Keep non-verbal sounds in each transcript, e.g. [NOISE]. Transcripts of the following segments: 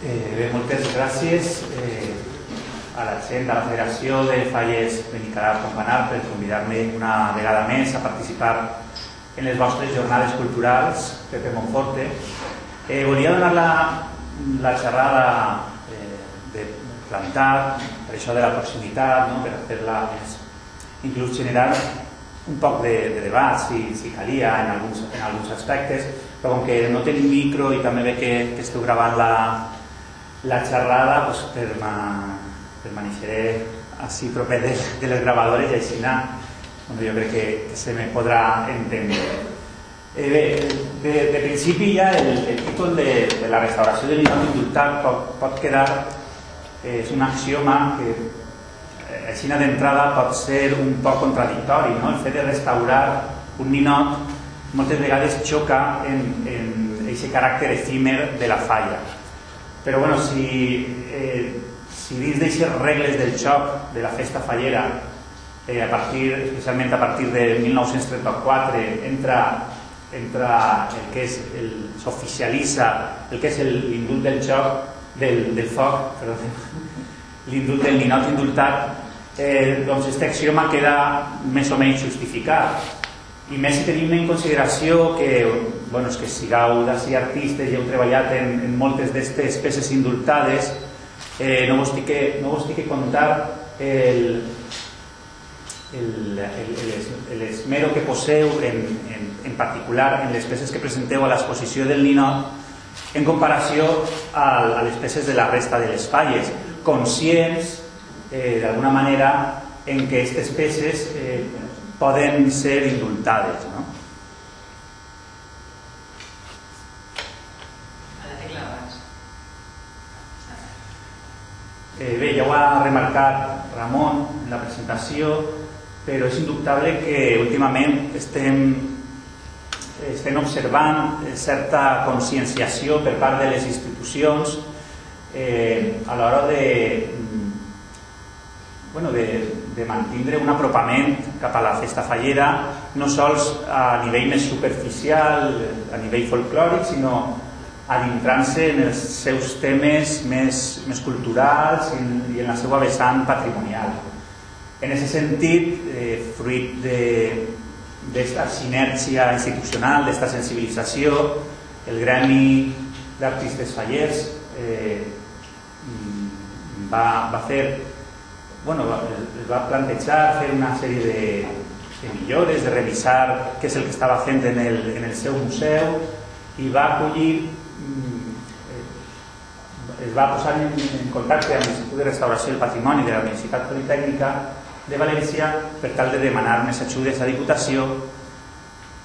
Eh, bé, moltes gràcies eh, a la gent de la Federació de Falles Benicarà Companar per convidar-me una vegada més a participar en les vostres jornades culturals Pepe Monforte. Eh, volia donar la, la xerrada eh, de plantar, per això de la proximitat, no? per fer-la més... inclús generar un poc de, de debat, si, si calia, en alguns, en alguns aspectes, però com que no tenim micro i també ve que, que esteu gravant la, la xerrada pues, per, ma, per manixeré així proper de, de les gravadores i així anar, bueno, jo crec que, que se me podrà entendre. Eh, bé, de, de principi ja el, el títol de, de la restauració del indultat pot, pot quedar, eh, és un axioma que eh, així d'entrada pot ser un poc contradictori, no? el fet de restaurar un ninot moltes vegades xoca en, en aquest caràcter efímer de la falla però bueno, si, eh, si dins d'aquestes regles del xoc de la festa fallera, eh, a partir, especialment a partir de 1934, entra, entra el que és el s'oficialitza el que és l'indult del xoc del, del foc, perdó, [LAUGHS] l'indult del ninot indultat, eh, doncs aquest axioma queda més o menys justificat. I més si tenim en consideració que, bueno, és que sigueu d'ací artistes i heu treballat en, en moltes d'aquestes peces indultades, eh, no, vos que, no vos que contar el, el, el, el esmero que poseu en, en, en particular en les peces que presenteu a l'exposició del Ninot en comparació a, a les peces de la resta de les falles, conscients eh, d'alguna manera en què aquestes peces eh, poden ser indultades. Eh, bé, ja ho ha remarcat Ramon en la presentació, però és indubtable que últimament estem, estem observant certa conscienciació per part de les institucions eh, a l'hora de, bueno, de, de mantindre un apropament cap a la festa fallera, no sols a nivell més superficial, a nivell folclòric, sinó adentrant-se en els seus temes més, més culturals i, i en la seva vessant patrimonial. En aquest sentit, eh, fruit d'esta sinergia institucional, d'esta sensibilització, el Gremi d'Artistes Fallers eh, va, va fer bueno, es va plantejar fer una sèrie de, de millores, de revisar què és el que estava fent en el, en el seu museu i va acollir es va posar en, en contacte amb l'Institut de Restauració del Patrimoni de la Universitat Politècnica de València per tal de demanar més ajudes a Diputació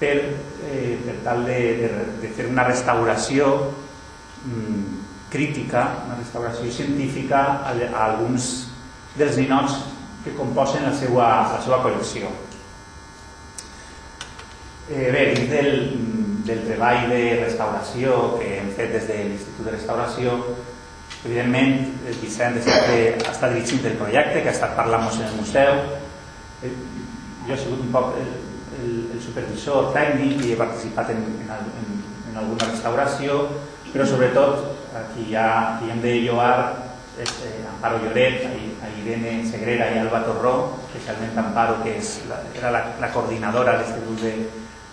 per, eh, per tal de, de, de fer una restauració mm, crítica, una restauració científica a, a alguns dels ninots que composen la seva, la seva col·lecció. Eh, bé, dins del, del treball de restauració que hem fet des de l'Institut de Restauració, evidentment el Vicent sempre ha estat dirigint el projecte, que ha estat parlant-nos en el museu. Eh, jo he sigut un poc el, el, el supervisor tècnic i he participat en, en, en, en alguna restauració, però sobretot aquí ja, aquí hem de lloar és eh, Amparo Lloret, a Irene Segrera i Alba Torró, especialment Amparo, que és la, era la, la coordinadora d'aquest grup de,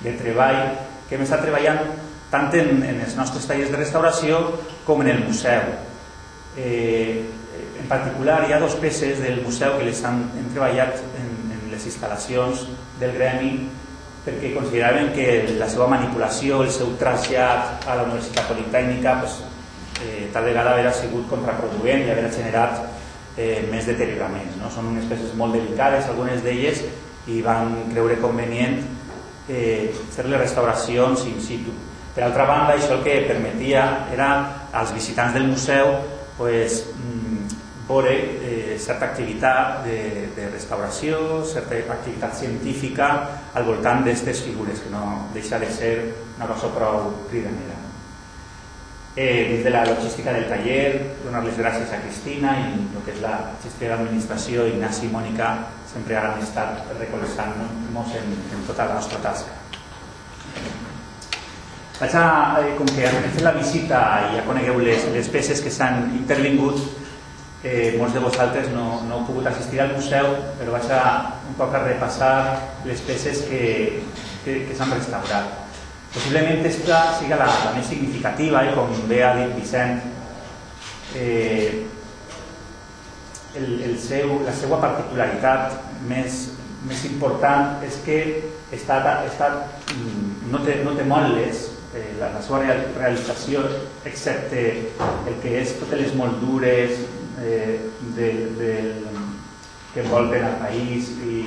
de treball, que hem estat treballant tant en, en els nostres tallers de restauració com en el museu. Eh, en particular, hi ha dos peces del museu que les han hem treballat en, en les instal·lacions del gremi perquè consideraven que la seva manipulació, el seu trasllat a la Universitat Politècnica pues, eh, tal vegada haver sigut contraproduent i haver generat eh, més deterioraments. No? Són unes peces molt delicades, algunes d'elles, i van creure convenient eh, fer les restauracions in situ. Per altra banda, això el que permetia era als visitants del museu pues, mm, veure eh, certa activitat de, de restauració, certa activitat científica al voltant d'aquestes figures, que no deixa de ser una cosa prou cridanera. Eh, des de la logística del taller, donar les gràcies a Cristina i el que és la gestió d'administració, Ignasi i Mònica, sempre han estat recolzant-nos en, en tota la nostra tasca. Vaig a, eh, com que hem fet la visita i ja conegueu les, les peces que s'han intervingut, eh, molts de vosaltres no, no heu pogut assistir al museu, però vaig a un poc a repassar les peces que, que, que s'han restaurat. Possiblement aquesta siga la, la més significativa i com bé ha dit Vicent, eh, el, el seu, la seva particularitat més, més important és que està, està, mm, no, té, no té motlles, eh, la, la seva realització, excepte el que és totes les moldures eh, de, de, que envolten el país i,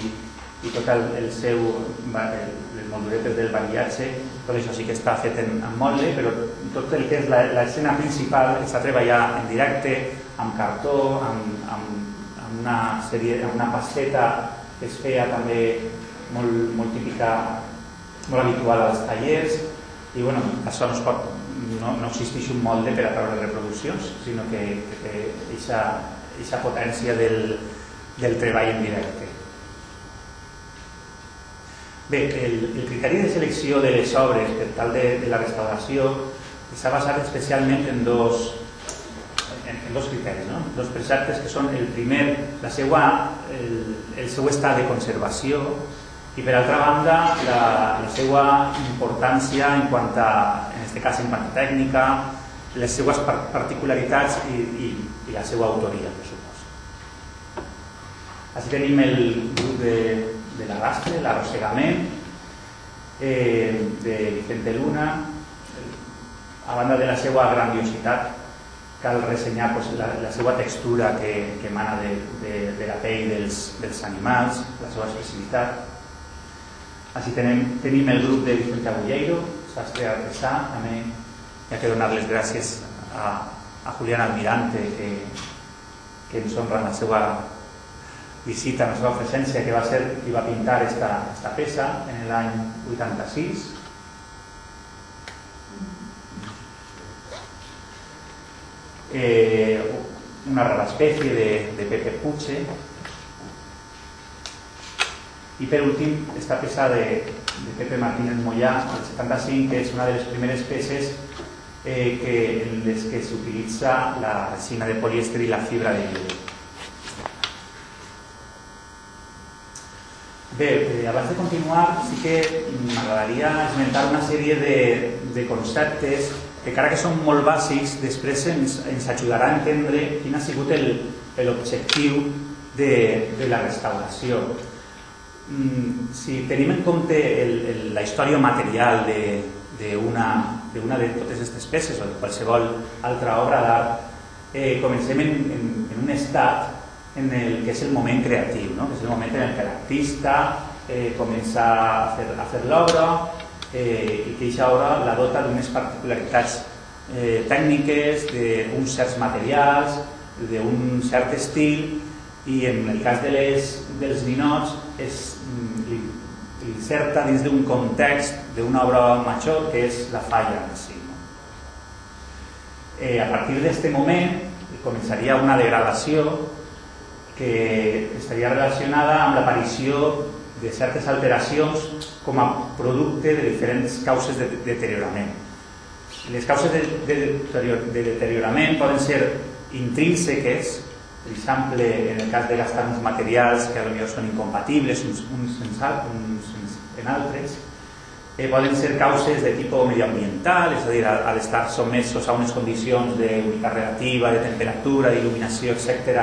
i tot el, el seu, el, les molduretes del variatge, tot això sí que està fet en, en motlle, però tot el que és l'escena principal està treballat en directe, amb cartó, amb, amb, amb una sèrie, amb una pasteta que es feia també molt, molt típica, molt habitual als tallers, i bueno, això no es pot, no, no existeix un molde per a treure reproduccions, sinó que, té aquesta potència del, del treball en directe. Bé, el, el criteri de selecció de les obres per tal de, de la restauració s'ha basat especialment en dos, en, en dos criteris, no? dos preceptes que són el primer, la seva, el, el seu estat de conservació i per altra banda la, la seva importància en quant a, en aquest cas en quant a tècnica, les seues particularitats i, i, i la seva autoria, per suposo. Així tenim el grup de, de l'arrastre, l'arrossegament, eh, de Vicente Luna, a banda de la seva grandiositat, cal ressenyar pues, la, la seva textura que, que emana de, de, de la pell dels, dels animals, la seva expressivitat. Així tenim, tenim el grup de Vicente Agulleiro, sastre artesà, també hi ha que donar les gràcies a, a Julián Almirante que, que ens honra la seva visita, la seva presència, que va ser qui va pintar esta, esta peça en l'any 86 eh, una rara especie de, de Pepe Puche i per últim esta peça de, de Pepe Martínez Mollà del 75 que és una de les primeres peces eh, que, en les que s'utilitza la resina de polièster i la fibra de llibre. Bé, eh, abans de continuar sí que m'agradaria esmentar una sèrie de, de conceptes que encara que són molt bàsics, després ens, ens ajudarà a entendre quin ha sigut l'objectiu de, de la restauració. Mm, si tenim en compte el, el, la història material d'una de, de, de totes aquestes peces o de qualsevol altra obra d'art, eh, comencem en, en, en un estat en el que és el moment creatiu, no? que és el moment en què l'artista eh, comença a fer, a fer l'obra, eh, i que aquesta obra la dota d'unes particularitats eh, tècniques, d'uns certs materials, d'un cert estil i en el cas de les, dels ninots és, li, li inserta dins d'un context d'una obra major que és la falla en si. No? Eh, a partir d'aquest moment començaria una degradació que estaria relacionada amb l'aparició de certes alteracions com a producte de diferents causes de deteriorament. Les causes de, de, de deteriorament poden ser intrínseques, per exemple, en el cas de gastar uns materials que potser són incompatibles uns, uns, uns, uns en altres, eh, poden ser causes de tipus medioambiental, és a dir, a, a estar somesos a unes condicions d'humitat relativa, de temperatura, d'il·luminació, etc.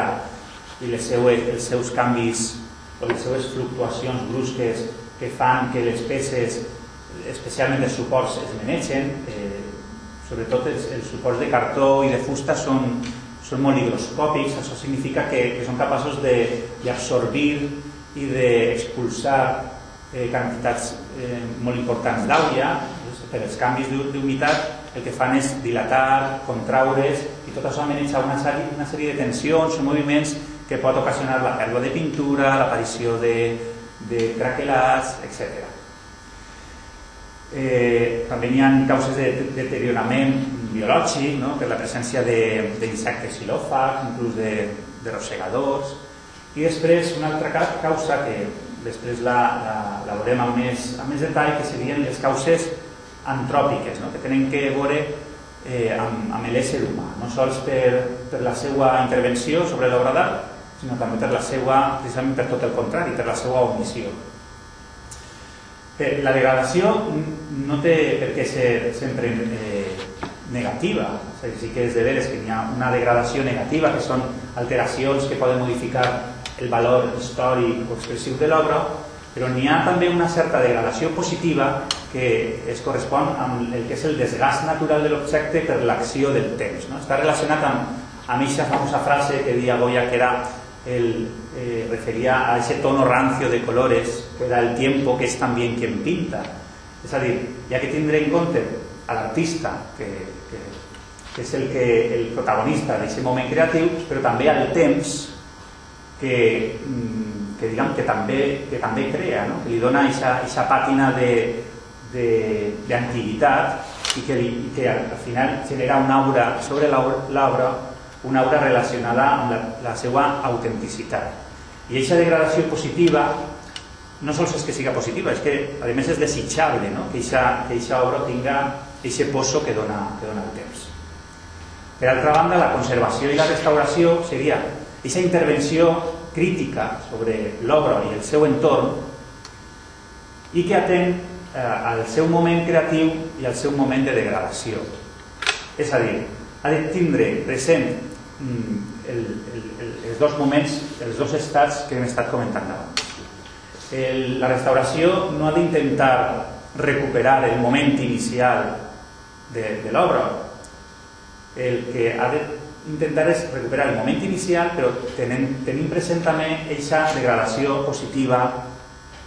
i les seues, els seus canvis o les seves fluctuacions brusques que fan que les peces, especialment els suports, es menegen. Eh, sobretot els, els suports de cartó i de fusta són, són molt higroscòpics, això significa que, que són capaços d'absorbir i d'expulsar eh, quantitats eh, molt importants d'aigua, per els canvis d'humitat el que fan és dilatar, contraure's i tot això maneja una una sèrie de tensions o moviments que pot ocasionar la pèrdua de pintura, l'aparició de, de craquelats, etc. Eh, també hi ha causes de deteriorament biològic, no? per la presència d'insectes xilòfags, inclús de, de rosegadors. I després una altra causa que després la, la, la veurem amb més, amb més detall, que serien les causes antròpiques, no? que tenen que veure eh, amb, amb l'ésser humà, no sols per, per la seva intervenció sobre l'obra d'art, sinó també per la seva, precisament per tot el contrari, per la seva omissió. Eh, la degradació no té per què ser sempre eh, negativa, o sigui, sí que és de veres que hi una degradació negativa, que són alteracions que poden modificar el valor històric o expressiu de l'obra, però n'hi ha també una certa degradació positiva que es correspon amb el que és el desgast natural de l'objecte per l'acció del temps. No? Està relacionat amb, amb aquesta famosa frase que deia Goya que era el, eh, referia a ese tono rancio de colores que da el tiempo que és també quien pinta. És a dir, hi ha que tindre en compte a l'artista, que, que, és el, que, el protagonista d'aquest moment creatiu, però també al temps que, mm, que, diguem, que, també, que també crea, no? que li dona aquesta pàtina d'antiguitat i que, li, que al final genera una aura sobre l'obra, una aura relacionada amb la, la seva autenticitat. I aquesta degradació positiva no sols és que siga positiva, és que a més és desitjable no? que aquesta obra tinga aquest pozo que dona, que dona el temps. Per altra banda, la conservació i la restauració seria aquesta intervenció crítica sobre l'obra i el seu entorn i que atén eh, al seu moment creatiu i al seu moment de degradació. És a dir, ha de tindre present mm, el, el, el, els dos moments, els dos estats que hem estat comentant abans. El, la restauració no ha d'intentar recuperar el moment inicial de, de l'obra. El que ha de intentar és recuperar el moment inicial però tenint, tenint present també aquesta degradació positiva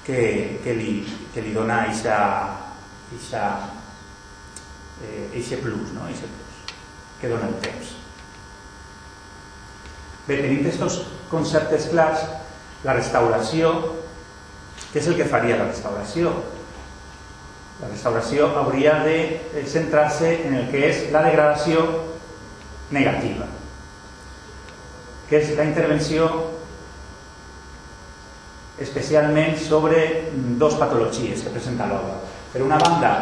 que, que, li, que li dona eixa, eixa, eh, eixe plus, no? eixe plus que dona el temps. Bé, tenint aquests conceptes clars, la restauració, què és el que faria la restauració? La restauració hauria de centrar-se en el que és la degradació negativa, que és la intervenció especialment sobre dos patologies que presenta l'obra. Per una banda,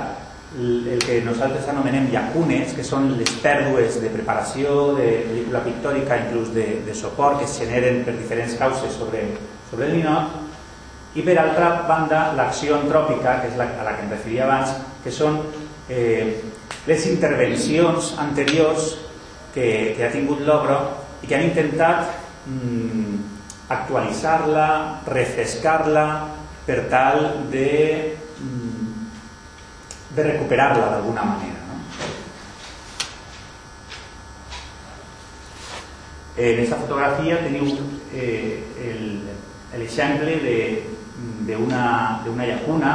el que nosaltres anomenem llacunes, que són les pèrdues de preparació de pel·lícula pictòrica, inclús de, de suport, que es generen per diferents causes sobre, sobre el ninot, i per altra banda, l'acció antròpica, que és la, a la que em referia abans, que són eh, les intervencions anteriors que, que ha tingut l'obra i que han intentat mm, actualitzar-la, refrescar-la per tal de, mm, de recuperar-la d'alguna manera. No? En aquesta fotografia teniu eh, l'exemple d'una llacuna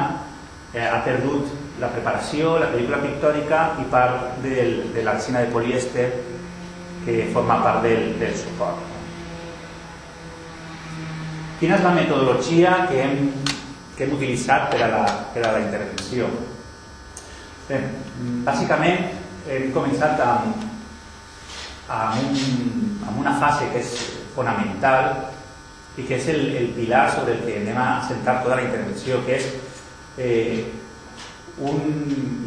eh, ha perdut la preparació, la pel·lícula pictòrica i part del, de l'arcina de polièster que forma part del, del suport. Quina és la metodologia que hem, que hem utilitzat per a la, per a la intervenció? Bé, bàsicament hem començat amb, amb, un, amb una fase que és fonamental i que és el, el pilar sobre el que anem a centrar tota la intervenció, que és eh, un,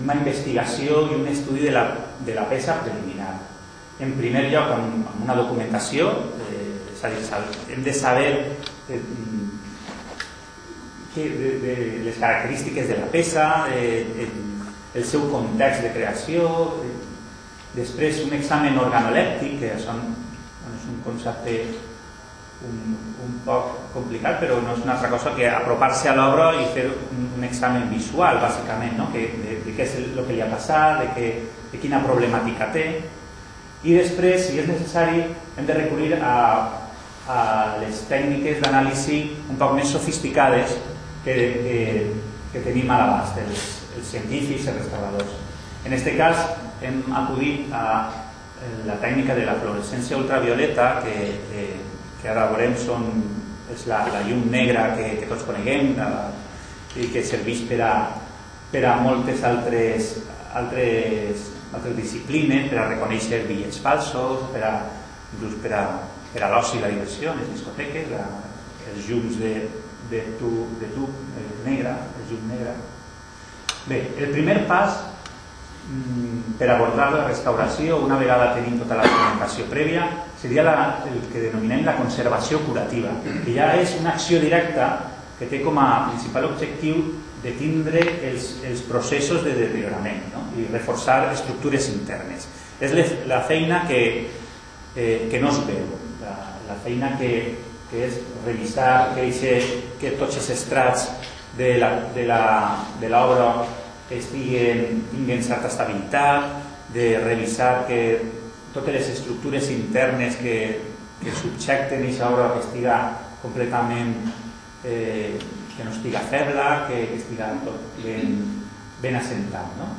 una investigació i un estudi de la, de la peça preliminar en primer lloc amb, una documentació, eh, és a dir, hem de saber eh, que, de, de, les característiques de la peça, eh, el seu context de creació, eh, després un examen organolèptic, que són, bueno, és un concepte un, un poc complicat, però no és una altra cosa que apropar-se a l'obra i fer un, un examen visual, bàsicament, no? que, de, de què és el que li ha passat, de, que, de quina problemàtica té, i després, si és necessari, hem de recurrir a, a les tècniques d'anàlisi un poc més sofisticades que, que, que tenim a l'abast, els, els científics els restauradors. En aquest cas, hem acudit a la tècnica de la fluorescència ultravioleta, que, que, que ara veurem són, és la, la llum negra que, que tots coneguem la, i que serveix per a, per a moltes altres, altres altres disciplines per a reconèixer bitllets falsos, per a, inclús per a, per a l'oci i la diversió, les discoteques, la, els llums de, de, tu, de tub eh, negre, el llum negre. Bé, el primer pas mm, per abordar la restauració, una vegada tenim tota la documentació prèvia, seria la, el que denominem la conservació curativa, que ja és una acció directa que té com a principal objectiu de tindre els, els processos de deteriorament no? i reforçar estructures internes. És la feina que, eh, que no es veu, la, la que, que és revisar que, eixe, que tots els estrats de l'obra estiguen, tinguin certa estabilitat, de revisar que totes les estructures internes que, que subjecten obra que estiga completament eh, que no estiga feble, que, que estiga tot ben, ben assentat. No?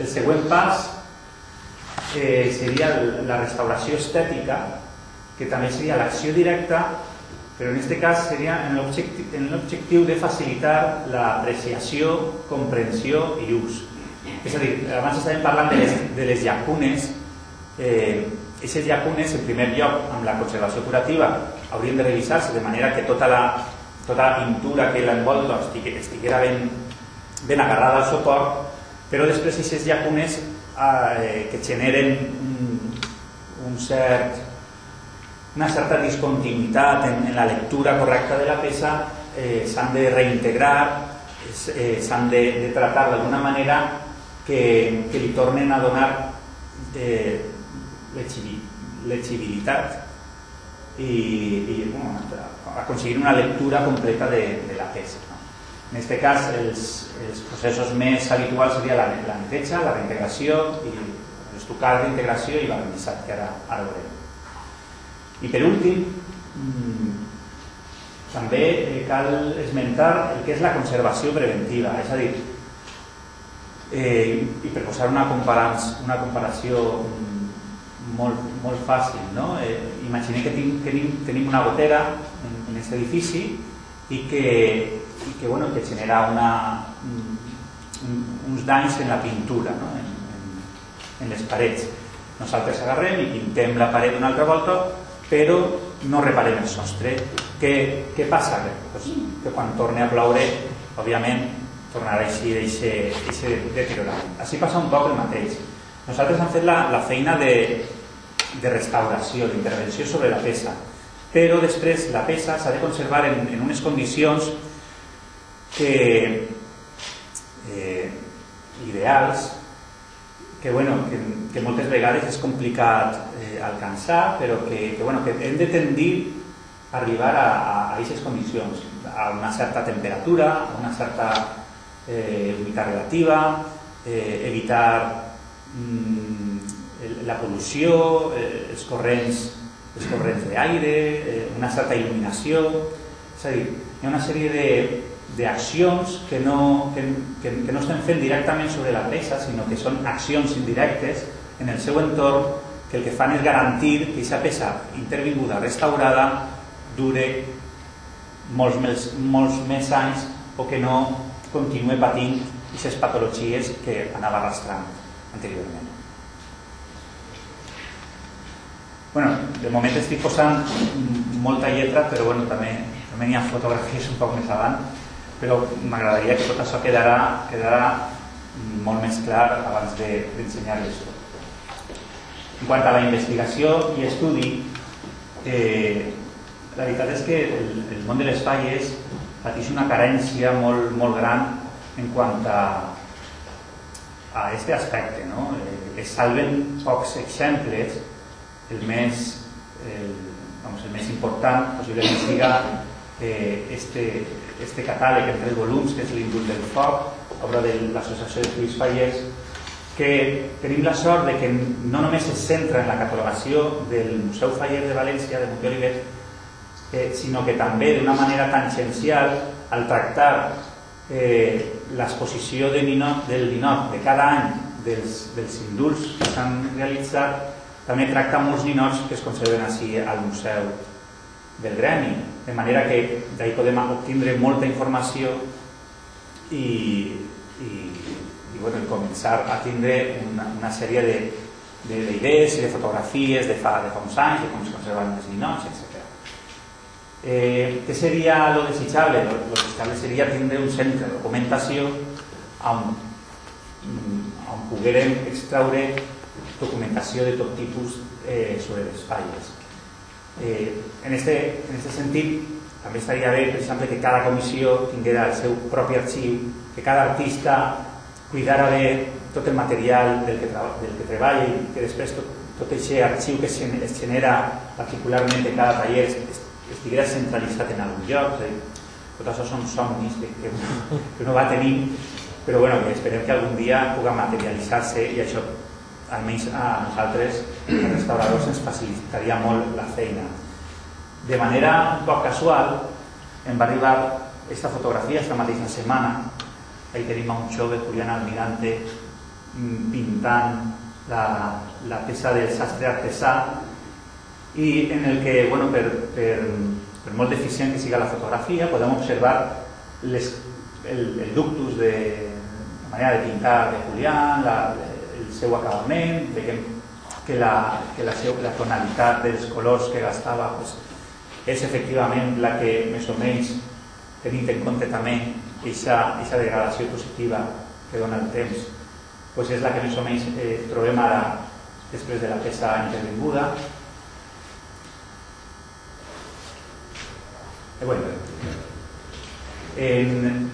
El següent pas eh, seria la restauració estètica que també seria l'acció directa, però en aquest cas seria en l'objectiu de facilitar l'apreciació, comprensió i ús. És a dir, abans estàvem parlant de les, de les llacunes, eh, aquestes llacunes, en primer lloc, amb la conservació curativa, haurien de revisar-se de manera que tota la, tota la pintura que l'envolta estiguera ben, ben agarrada al suport, però després aquestes llacunes eh, que generen un, un cert una certa discontinuïtat en, en la lectura correcta de la peça eh, s'han de reintegrar, eh, s'han de, de tratar d'alguna manera que, que li tornen a donar eh, legibilitat i, i bueno, aconseguir una lectura completa de, de la peça. No? En aquest cas, els, els processos més habituals seria la, la neteja, la reintegració, i l'estucar d'integració i l'organitzat, que ara, ara veurem. I per últim, mm, també eh, cal esmentar el que és la conservació preventiva, és a dir, eh, i per posar una, una comparació mm, molt, molt fàcil, no? Eh, imaginem que tenim, tenim, una gotera en, en aquest edifici i que, i que, bueno, que genera una, un, uns danys en la pintura, no? en, en, en les parets. Nosaltres agarrem i pintem la paret una altra volta però no reparem el sostre. Què, què passa? Pues, que quan torni a ploure, òbviament, tornarà a eixir aquest deteriorament. Així passa un poc el mateix. Nosaltres hem fet la, la feina de, de restauració, d'intervenció sobre la peça, però després la peça s'ha de conservar en, en unes condicions que eh, que, bueno, que, que moltes vegades és complicat eh, que, que, bueno, que hem de tendir arribar a, a, a a una certa temperatura, a una certa eh, relativa, eh, evitar mm, la pol·lució, eh, els corrents els corrents d'aire, eh, una certa il·luminació, és a dir, hi ha una sèrie d'accions que, no, que, que, que no estem fent directament sobre la peça, sinó que són accions indirectes en el seu entorn que el que fan és garantir que aquesta peça intervinguda, restaurada, dure molts més, molts més anys o que no continue patint aquestes patologies que anava arrastrant anteriorment. Bueno, de moment estic posant molta lletra, però bueno, també, també hi ha fotografies un poc més avant però m'agradaria que tot això quedarà, quedarà molt més clar abans d'ensenyar-les de, tot. En quant a la investigació i estudi, eh, la veritat és que el, el món de les falles pateix una carència molt, molt gran en quant a, a aspecte. No? Eh, es salven pocs exemples, el més, el, vamos, el més important possiblement siga eh, este, este catàleg en tres volums, que és l'Indult del Foc, obra de l'Associació de Lluís Fallers, que tenim la sort de que no només es centra en la catalogació del Museu Faller de València, de Montolivet, eh, sinó que també d'una manera tangencial, al tractar eh, l'exposició de del ninot de cada any dels, dels indults que s'han realitzat, també tracta molts ninots que es conserven així al Museu del gremi, de manera que d'ahir podem obtindre molta informació i, i, i, bueno, i començar a tindre una, una sèrie d'idees i de fotografies de fa, de fa uns anys, de com es conserven els ninots, etc. Eh, què seria lo desitjable? Lo, desitjable seria tindre un centre de documentació on poguérem extraure documentació de tot tipus eh, sobre les falles. Eh, en, este, en este sentit, també estaria bé, per exemple, que cada comissió tinguera el seu propi arxiu, que cada artista cuidara bé tot el material del que, del que treballa i que després tot, tot aquest arxiu que es genera particularment de cada taller estiguera centralitzat en algun lloc. És tot això són somnis que, que, uno, que uno va tenir, però bueno, esperem que algun dia pugui materialitzar-se i això almenys a nosaltres, els restauradors, ens facilitaria molt la feina. De manera un poc casual, em va arribar aquesta fotografia esta mateixa setmana. Ahí tenim un jove, Julián Almirante, pintant la, la peça del sastre artesà i en el que, bueno, per, per, per molt deficient que siga la fotografia, podem observar les, el, el ductus de la manera de pintar de Julián, la, seu acabament, veiem que la, que la, seu, la tonalitat dels colors que gastava pues, és efectivament la que més o menys tenint en compte també aquesta degradació positiva que dona el temps pues és la que més o menys eh, trobem ara després de la peça intervinguda. Eh, bueno, en,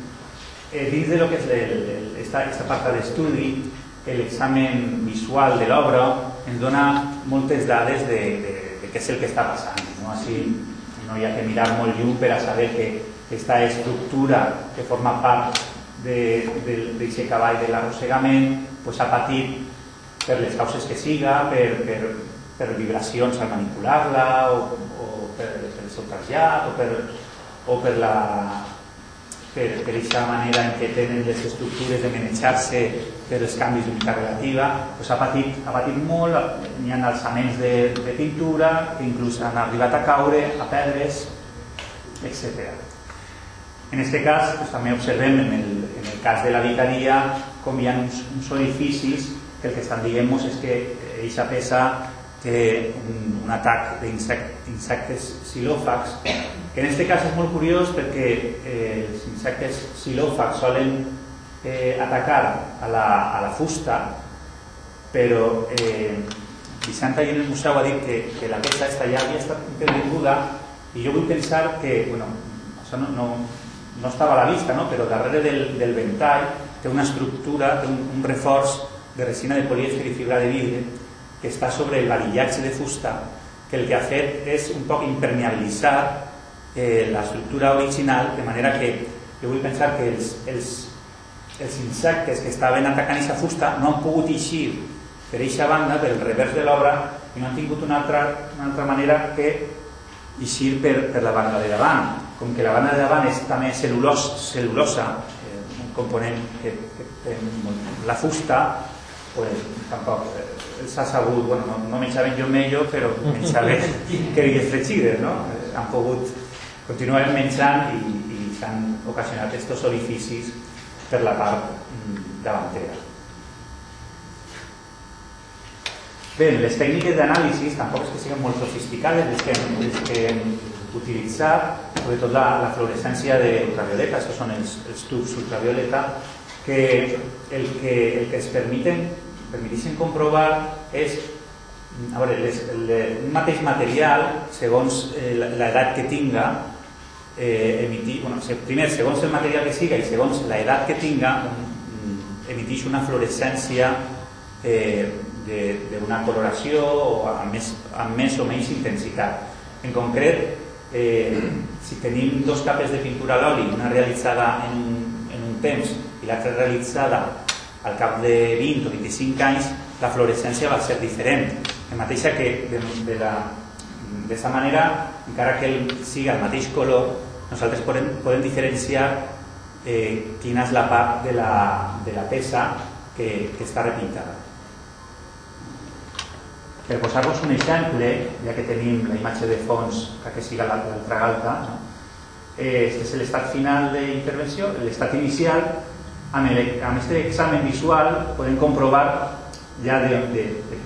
eh, dins de lo que és el, el, esta, esta part d'estudi l'examen visual de l'obra ens dona moltes dades de, de, de què és el que està passant. No? Així no hi ha que mirar molt lluny per a saber que aquesta estructura que forma part d'aquest cavall de l'arrossegament pues, ha patit per les causes que siga, per, per, per vibracions al manipular-la o, o per, per el seu trasllat o per, o per la per, per aquesta manera en què tenen les estructures de manejar-se per els canvis d'unitat relativa, doncs ha, patit, ha patit molt, n'hi ha alçaments de, de pintura que inclús han arribat a caure, a pedres, etc. En aquest cas, doncs, també observem en el, en el cas de la vicaria com hi ha uns, uns edificis que el que estan dient és que aquesta peça té un, un atac d'insectes silòfags que en aquest cas és molt curiós perquè eh, els insectes silòfags solen eh, atacar a la, a la fusta, però eh, Vicenta i en el museu ha dit que, que la peça està ja havia estat intervinguda i jo vull pensar que, bueno, això no, no, no a la vista, no? però darrere del, del ventall té una estructura, té un, un de resina de polièster i fibra de vidre que està sobre el varillatge de fusta que el que ha fet és un poc impermeabilitzar eh, la estructura original, de manera que jo vull pensar que els, els, els insectes que estaven atacant aquesta fusta no han pogut eixir per aquesta banda, per el revers de l'obra, i no han tingut una altra, una altra manera que eixir per, per la banda de davant. Com que la banda de davant és també cel·lulos, cel·lulosa, eh, un component que, que té la fusta, pues, tampoc eh, s'ha sabut, bueno, no, no menjaven jo mello, però menjaven [LAUGHS] que digués fregides, no? Eh, han pogut continuem menjant i, i s'han ocasionat aquests orificis per la part mm, davantera. Bé, les tècniques d'anàlisi tampoc és que siguin molt sofisticades les que hem, les que hem utilitzat, sobretot la, la fluorescència d'ultravioleta, que són els, els tubs ultravioleta, que el que, el que es permiten, permetixen comprovar és a veure, les, el, un mateix material, segons eh, l'edat que tinga, eh, emitir, bueno, primer, segons el material que siga i segons l'edat que tinga, mm, emitix una fluorescència eh, d'una coloració amb més, amb més o menys intensitat. En concret, eh, si tenim dos capes de pintura a l'oli, una realitzada en en un temps i l'altra realitzada al cap de 20 o 25 anys, la fluorescència va ser diferent. De mateixa que de, de la d'aquesta manera, encara que el siga el mateix color, nosaltres podem, podem diferenciar eh, quina la part de la, de la peça que, que està repintada. Per posar-vos un exemple, ja que tenim la imatge de fons, que siga l'altra galta, no? eh, este és l'estat final d'intervenció, l'estat inicial, amb, este examen visual podem comprovar ja de, de, de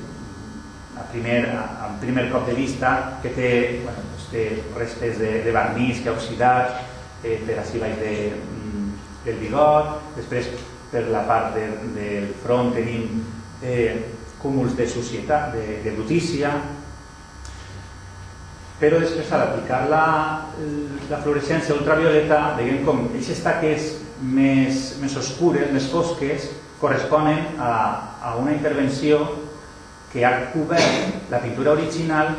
a primer, a, a primer cop de vista que té, bueno, té restes de, de barnís que ha oxidat eh, per així baix de, mm, del bigot, després per la part de, del front tenim eh, cúmuls de societat, de, de brutícia, però després a l'aplicar la, la fluorescència ultravioleta veiem com aquestes taques més, més oscures, més fosques, corresponen a, a una intervenció que ha cobert la pintura original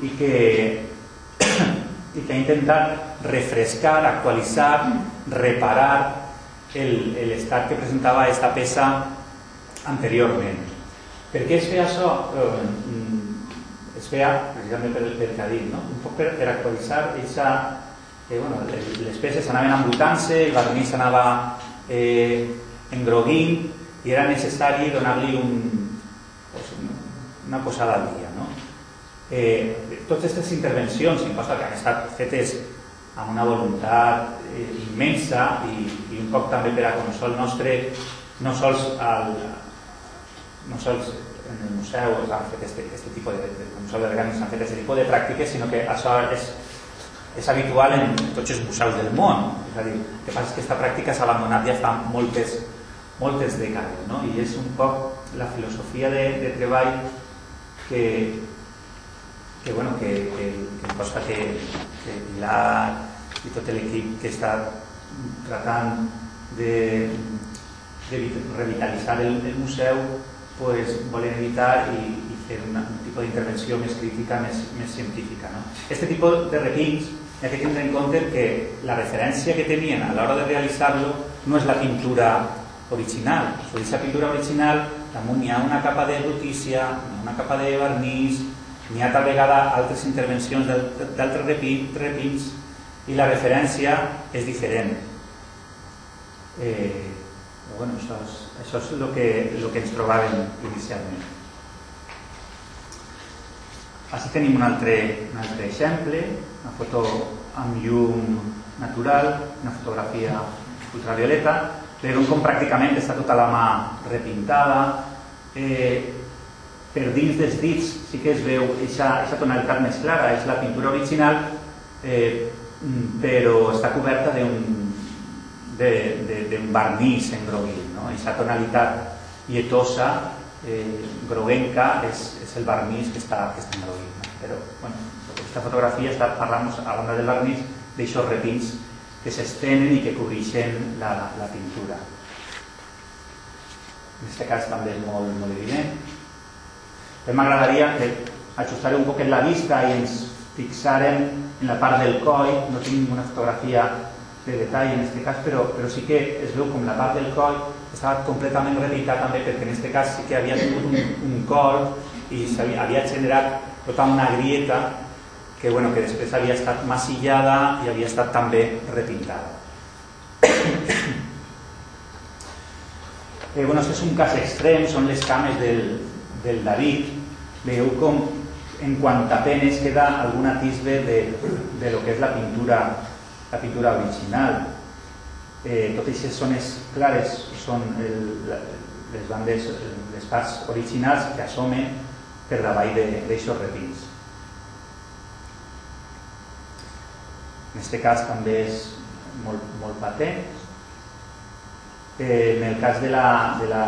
i que, [COUGHS] i que ha intentat refrescar, actualitzar, reparar l'estat que presentava aquesta peça anteriorment. Per què es feia això? Eh, es feia precisament per, per que no? un poc per, per actualitzar eixa, eh, bueno, les peces anaven embrutant-se, el vernís anava eh, engroguint i era necessari donar-li un, pues, una posada al dia. Eh, totes aquestes intervencions, imposta que han estat fetes amb una voluntat eh, immensa i, i un poc també per a el nostre, no sols, al, no sols en el museu s'han fet este, este tipus de, de, el Museu de s'han fet aquest tipus de pràctiques, sinó que això és, és habitual en tots els museus del món. És a dir, el que passa és que aquesta pràctica s'ha abandonat ja fa moltes, moltes dècades, no? i és un poc la filosofia de, de treball que, que, bueno, que, que, que costa que, que Pilar que està tratant de, de el, el museu pues, volen evitar i, i fer una, un tipus d'intervenció més crítica, més, més científica. No? Este tipus de repins hi ha que tindre en compte que la referència que tenien a l'hora de realitzar-lo no és la pintura original. Sobre aquesta pintura original damunt hi ha una capa de brutícia, una capa de vernís, n'hi ha tal vegada altres intervencions d'altres repins i la referència és diferent. Eh, bueno, això és, això és el que, que ens trobàvem inicialment. Així tenim un altre, un altre exemple, una foto amb llum natural, una fotografia ultravioleta, veiem com pràcticament està tota la mà repintada, eh, per dins dels dits sí que es veu aquesta tonalitat més clara, és la pintura original, eh, però està coberta d'un en groguil. No? Aquesta tonalitat lletosa, eh, groguenca, és, és el vernís que està, que està en groguil. No? Però, bueno, aquesta fotografia està parlant a banda del vernís d'aixòs repins que s'estenen i que cobreixen la, la pintura. En aquest cas també és molt, molt evident. M'agradaria que ajustarem un poquet la vista i ens fixarem en la part del coll, no tinc una fotografia de detall en aquest cas, però, però sí que es veu com la part del coll estava completament repintat també perquè en aquest cas sí que havia tingut un, un coll i havia generat tota una grieta que, bueno, que després havia estat massillada i havia estat també repintada. [COUGHS] eh, bueno, és un cas extrem, són les cames del, del David, veieu com en quant penes queda algun atisbe de, de lo que és la pintura, la pintura original. Eh, totes aquestes zones clares són el, les bandes, les parts originals que assomen per davall d'aixòs repins. En aquest cas també és molt, molt patent. Eh, en el cas de la, de la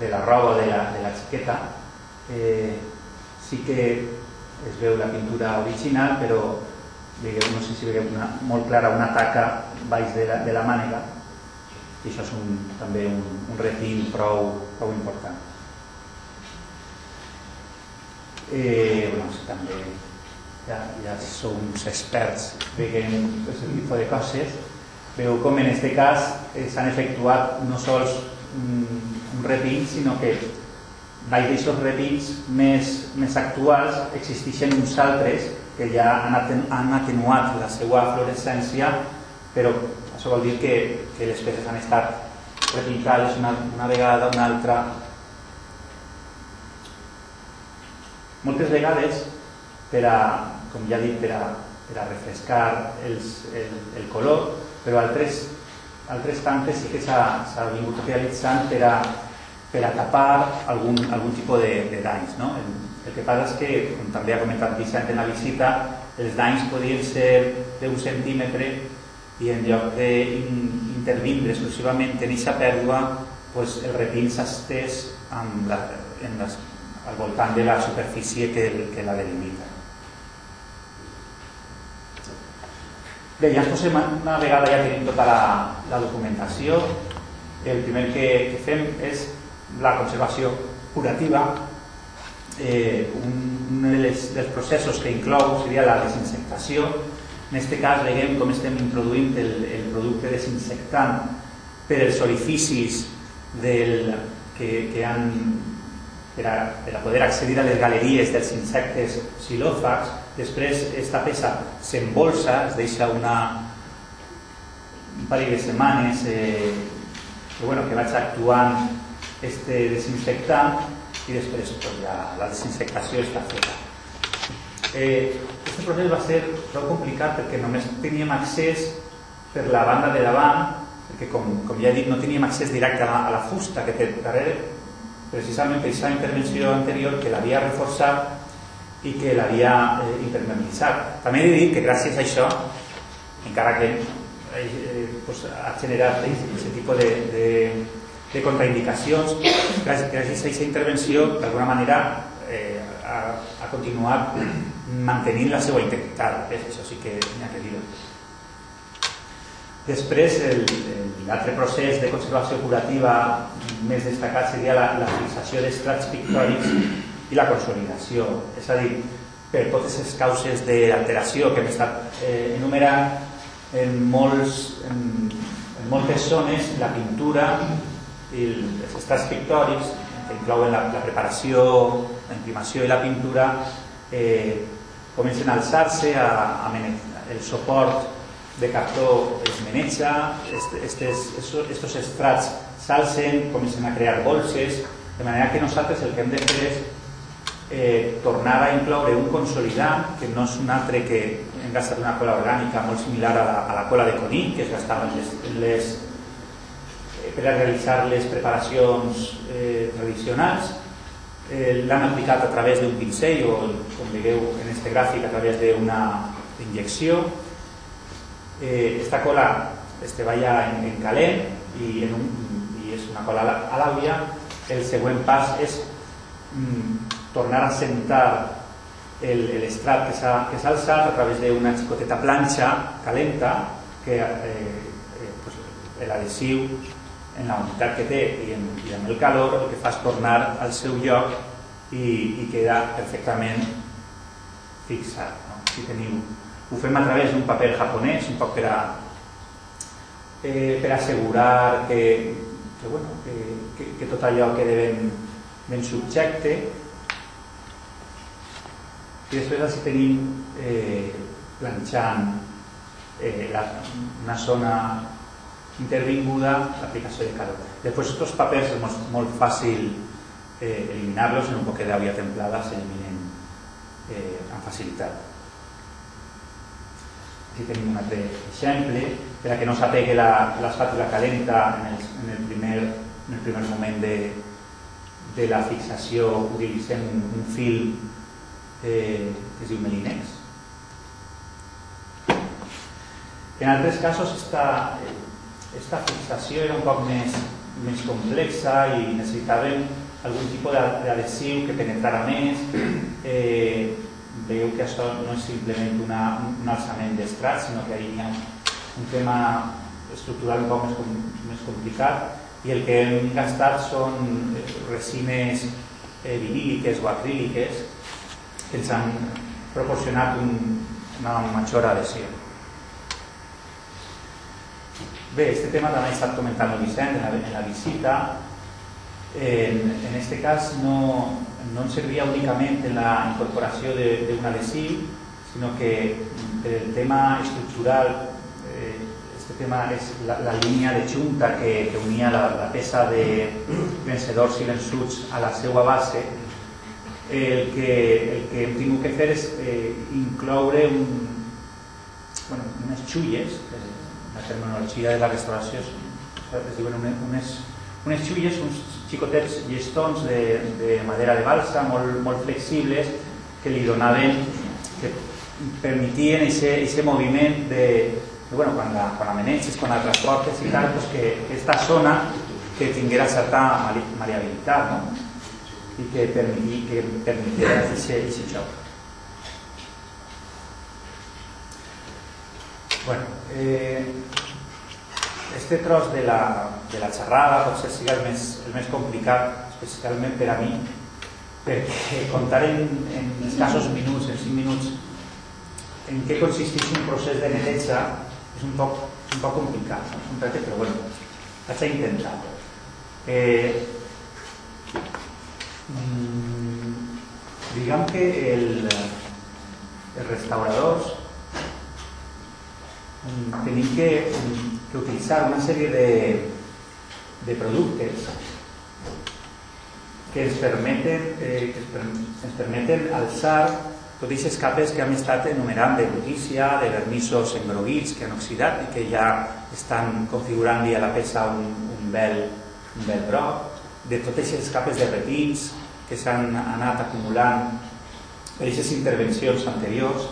de la roba de la, de la xiqueta eh, sí que es veu la pintura original però digueu, no sé si veieu una, molt clara una taca baix de la, de la mànega. I això és un, també un, un repin prou, prou important. Eh, bueno, també ja, ja sou uns experts veient aquest tipus de coses. Veu com en aquest cas eh, s'han efectuat no sols un repins, sinó que baix d'aquests repins més, més actuals existeixen uns altres que ja han, han atenuat la seva fluorescència, però això vol dir que, que les peces han estat repintades una, una vegada, una altra. Moltes vegades, per a, com ja he dit, per a, per a refrescar els, el, el color, però altres, altres tantes sí que s'ha vingut realitzant per a per a tapar algun, algun tipus de, de danys. No? El, que passa és que, com també ha comentat Vicent en la visita, els danys podien ser d'un centímetre i en lloc d'infringir intervindre exclusivament en aquesta pèrdua, pues, el repín s'estès la, en les, al voltant de la superfície que, que la delimita. Bé, ja ens posem una vegada ja tenim tota la, la documentació. El primer que, que fem és la conservació curativa. Eh, un, un dels, dels processos que inclou seria la desinsectació. En aquest cas veiem com estem introduint el, el producte desinsectant per els orificis del, que, que han per a, per a poder accedir a les galeries dels insectes xilòfags. Després, esta peça s'embolsa, es deixa una, un parell de setmanes eh, que, bueno, que vaig actuant este desinfectant i després pues, ja, la desinfectació està feta. Eh, este procés va ser prou complicat perquè només teníem accés per la banda de davant, perquè com, com ja he dit no teníem accés directe a la, a la fusta que té darrere, precisament per aquesta intervenció anterior que l'havia reforçat i que l'havia eh, impermeabilitzat. També he de dir que gràcies a això, encara que eh, pues, ha generat aquest tipus de, de, de contraindicacions, gràcies, a aquesta intervenció, d'alguna manera, eh, ha, ha continuat mantenint la seva integritat. Eh? Això sí que n'hi ha que dir-ho. Després, l'altre procés de conservació curativa més destacat seria la, la fixació d'estrats pictòrics i la consolidació. És a dir, per totes les causes d'alteració que hem estat eh, enumerant, en, molts, en, en moltes zones la pintura i els estrats pictòrics, que inclouen la, la preparació, la imprimació i la pintura, eh, comencen a alçar-se, a, a el suport de cartó es meneja, estes, estos estrats s'alcen, comencen a crear bolses, de manera que nosaltres el que hem de fer és eh, tornar a incloure un consolidant, que no és un altre que hem una cola orgànica molt similar a la, a la cola de conill, que es gastava les, les, eh, per a realitzar les preparacions eh, tradicionals. Eh, L'han aplicat a través d'un pincell o, com veieu en este gràfic, a través d'una injecció eh, esta cola este, vaya en, en calent i, en un, i és una cola a l'àvia, el següent pas és mm, tornar a sentar l'estrat que s'ha alçat a través d'una xicoteta planxa calenta que eh, eh, pues, l'adhesiu en la unitat que té i, en, i amb el calor el que fa és tornar al seu lloc i, i queda perfectament fixat. No? Si teniu ho fem a través d'un paper japonès, un poc per a, eh, per assegurar que, que, bueno, que, que, que tot allò quede ben, ben subjecte. I després així tenim eh, planxant eh, la, una zona intervinguda l'aplicació de calor. Després aquests papers és molt, molt fàcil eh, eliminar-los en un poc d'àvia templada s'eliminen eh, amb facilitat. Aquí tenim un altre exemple, per a que no s'apegui l'espàtula calenta en el, en el, primer, en el primer moment de, de la fixació utilitzem un, un eh, que es diu Melinex. En altres casos esta, esta fixació era un poc més, més complexa i necessitaven algun tipus d'adhesiu que penetrara més, eh, veieu que això no és simplement una, un alçament d'estrat, sinó que hi ha un tema estructural un poc més, com, més complicat i el que hem gastat són resines eh, viníliques o acríliques que ens han proporcionat un, una major adhesió. Bé, este tema també ha estat comentant el Vicent en la, en la visita. En, este cas no, no ens servia únicament en la incorporació d'un adhesiu, sinó que per el tema estructural, eh, este tema és la, la línia de junta que, que unia la, la peça de vencedors i vençuts a la seva base, el que, el que hem tingut que fer és eh, incloure un, bueno, unes xulles, la terminologia de la restauració es, diuen unes, unes xulles, uns xicotets llestons de, de madera de balsa molt, molt flexibles que li donaven, que permetien aquest moviment de, bueno, quan la, quan la maneges, quan la transportes i tal, pues que aquesta zona que tinguera certa variabilitat, no? I que, permiti, que permitiera aquest joc. Bueno, eh, este tros de la, de la xerrada potser sigui el més, el més complicat, especialment per a mi, [LAUGHS] contar en, en escassos en 5 minuts, en què consisteix un procés de neteja és un poc, un poc complicat, no? un bueno, vaig a intentar. Eh, mm, diguem que el, els restauradors mm, tenim que, que utilitzar una sèrie de, de productes que ens permeten, eh, que ens permeten alçar totes aquestes capes que hem estat enumerant de brutícia, de vernissos engroguits que han oxidat i que ja estan configurant-li a la peça un, un, vel, un vel groc, de totes aquestes capes de repins que s'han anat acumulant per aquestes intervencions anteriors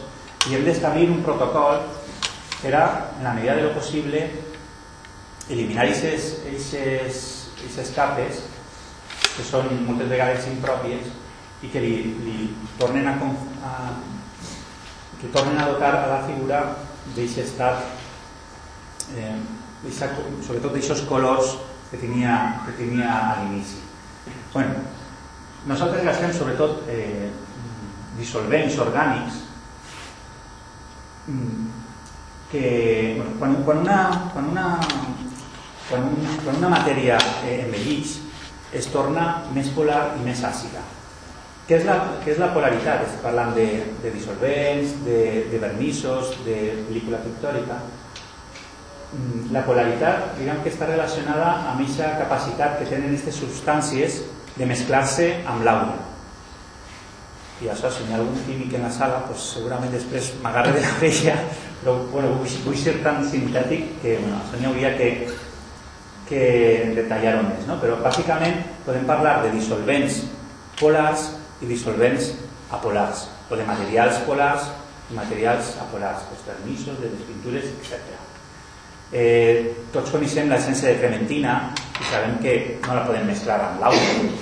i hem d'establir un protocol per a, en la medida de lo possible, eliminar aquestes capes que són moltes vegades impròpies i que li, li tornen a, a que tornen a dotar a la figura d'aquest estat eh, sobretot d'aquests colors que tenia, que tenia a l'inici bueno, nosaltres gastem sobretot eh, dissolvents orgànics mm, que bueno, quan, quan, una, quan, una, quan, una, quan una matèria eh, envellix es torna més polar i més àcida. Què és la, què és la polaritat? Estic parlant de, de dissolvents, de, de vernissos, de pel·lícula pictòrica. Mm, la polaritat, diguem que està relacionada amb aquesta capacitat que tenen aquestes substàncies de mesclar-se amb l'aigua. I això, si hi ha algun químic en la sala, pues, segurament després m'agarra de la [LAUGHS] l'orella, però bueno, vull, vull ser tan sintètic que bueno, això n'hi hauria que, que detallar més, no? però bàsicament podem parlar de dissolvents polars i dissolvents apolars, o de materials polars i materials apolars, els vernissos, de les pintures, etc. Eh, tots coneixem l'essència de trementina i sabem que no la podem mesclar amb l'aigua.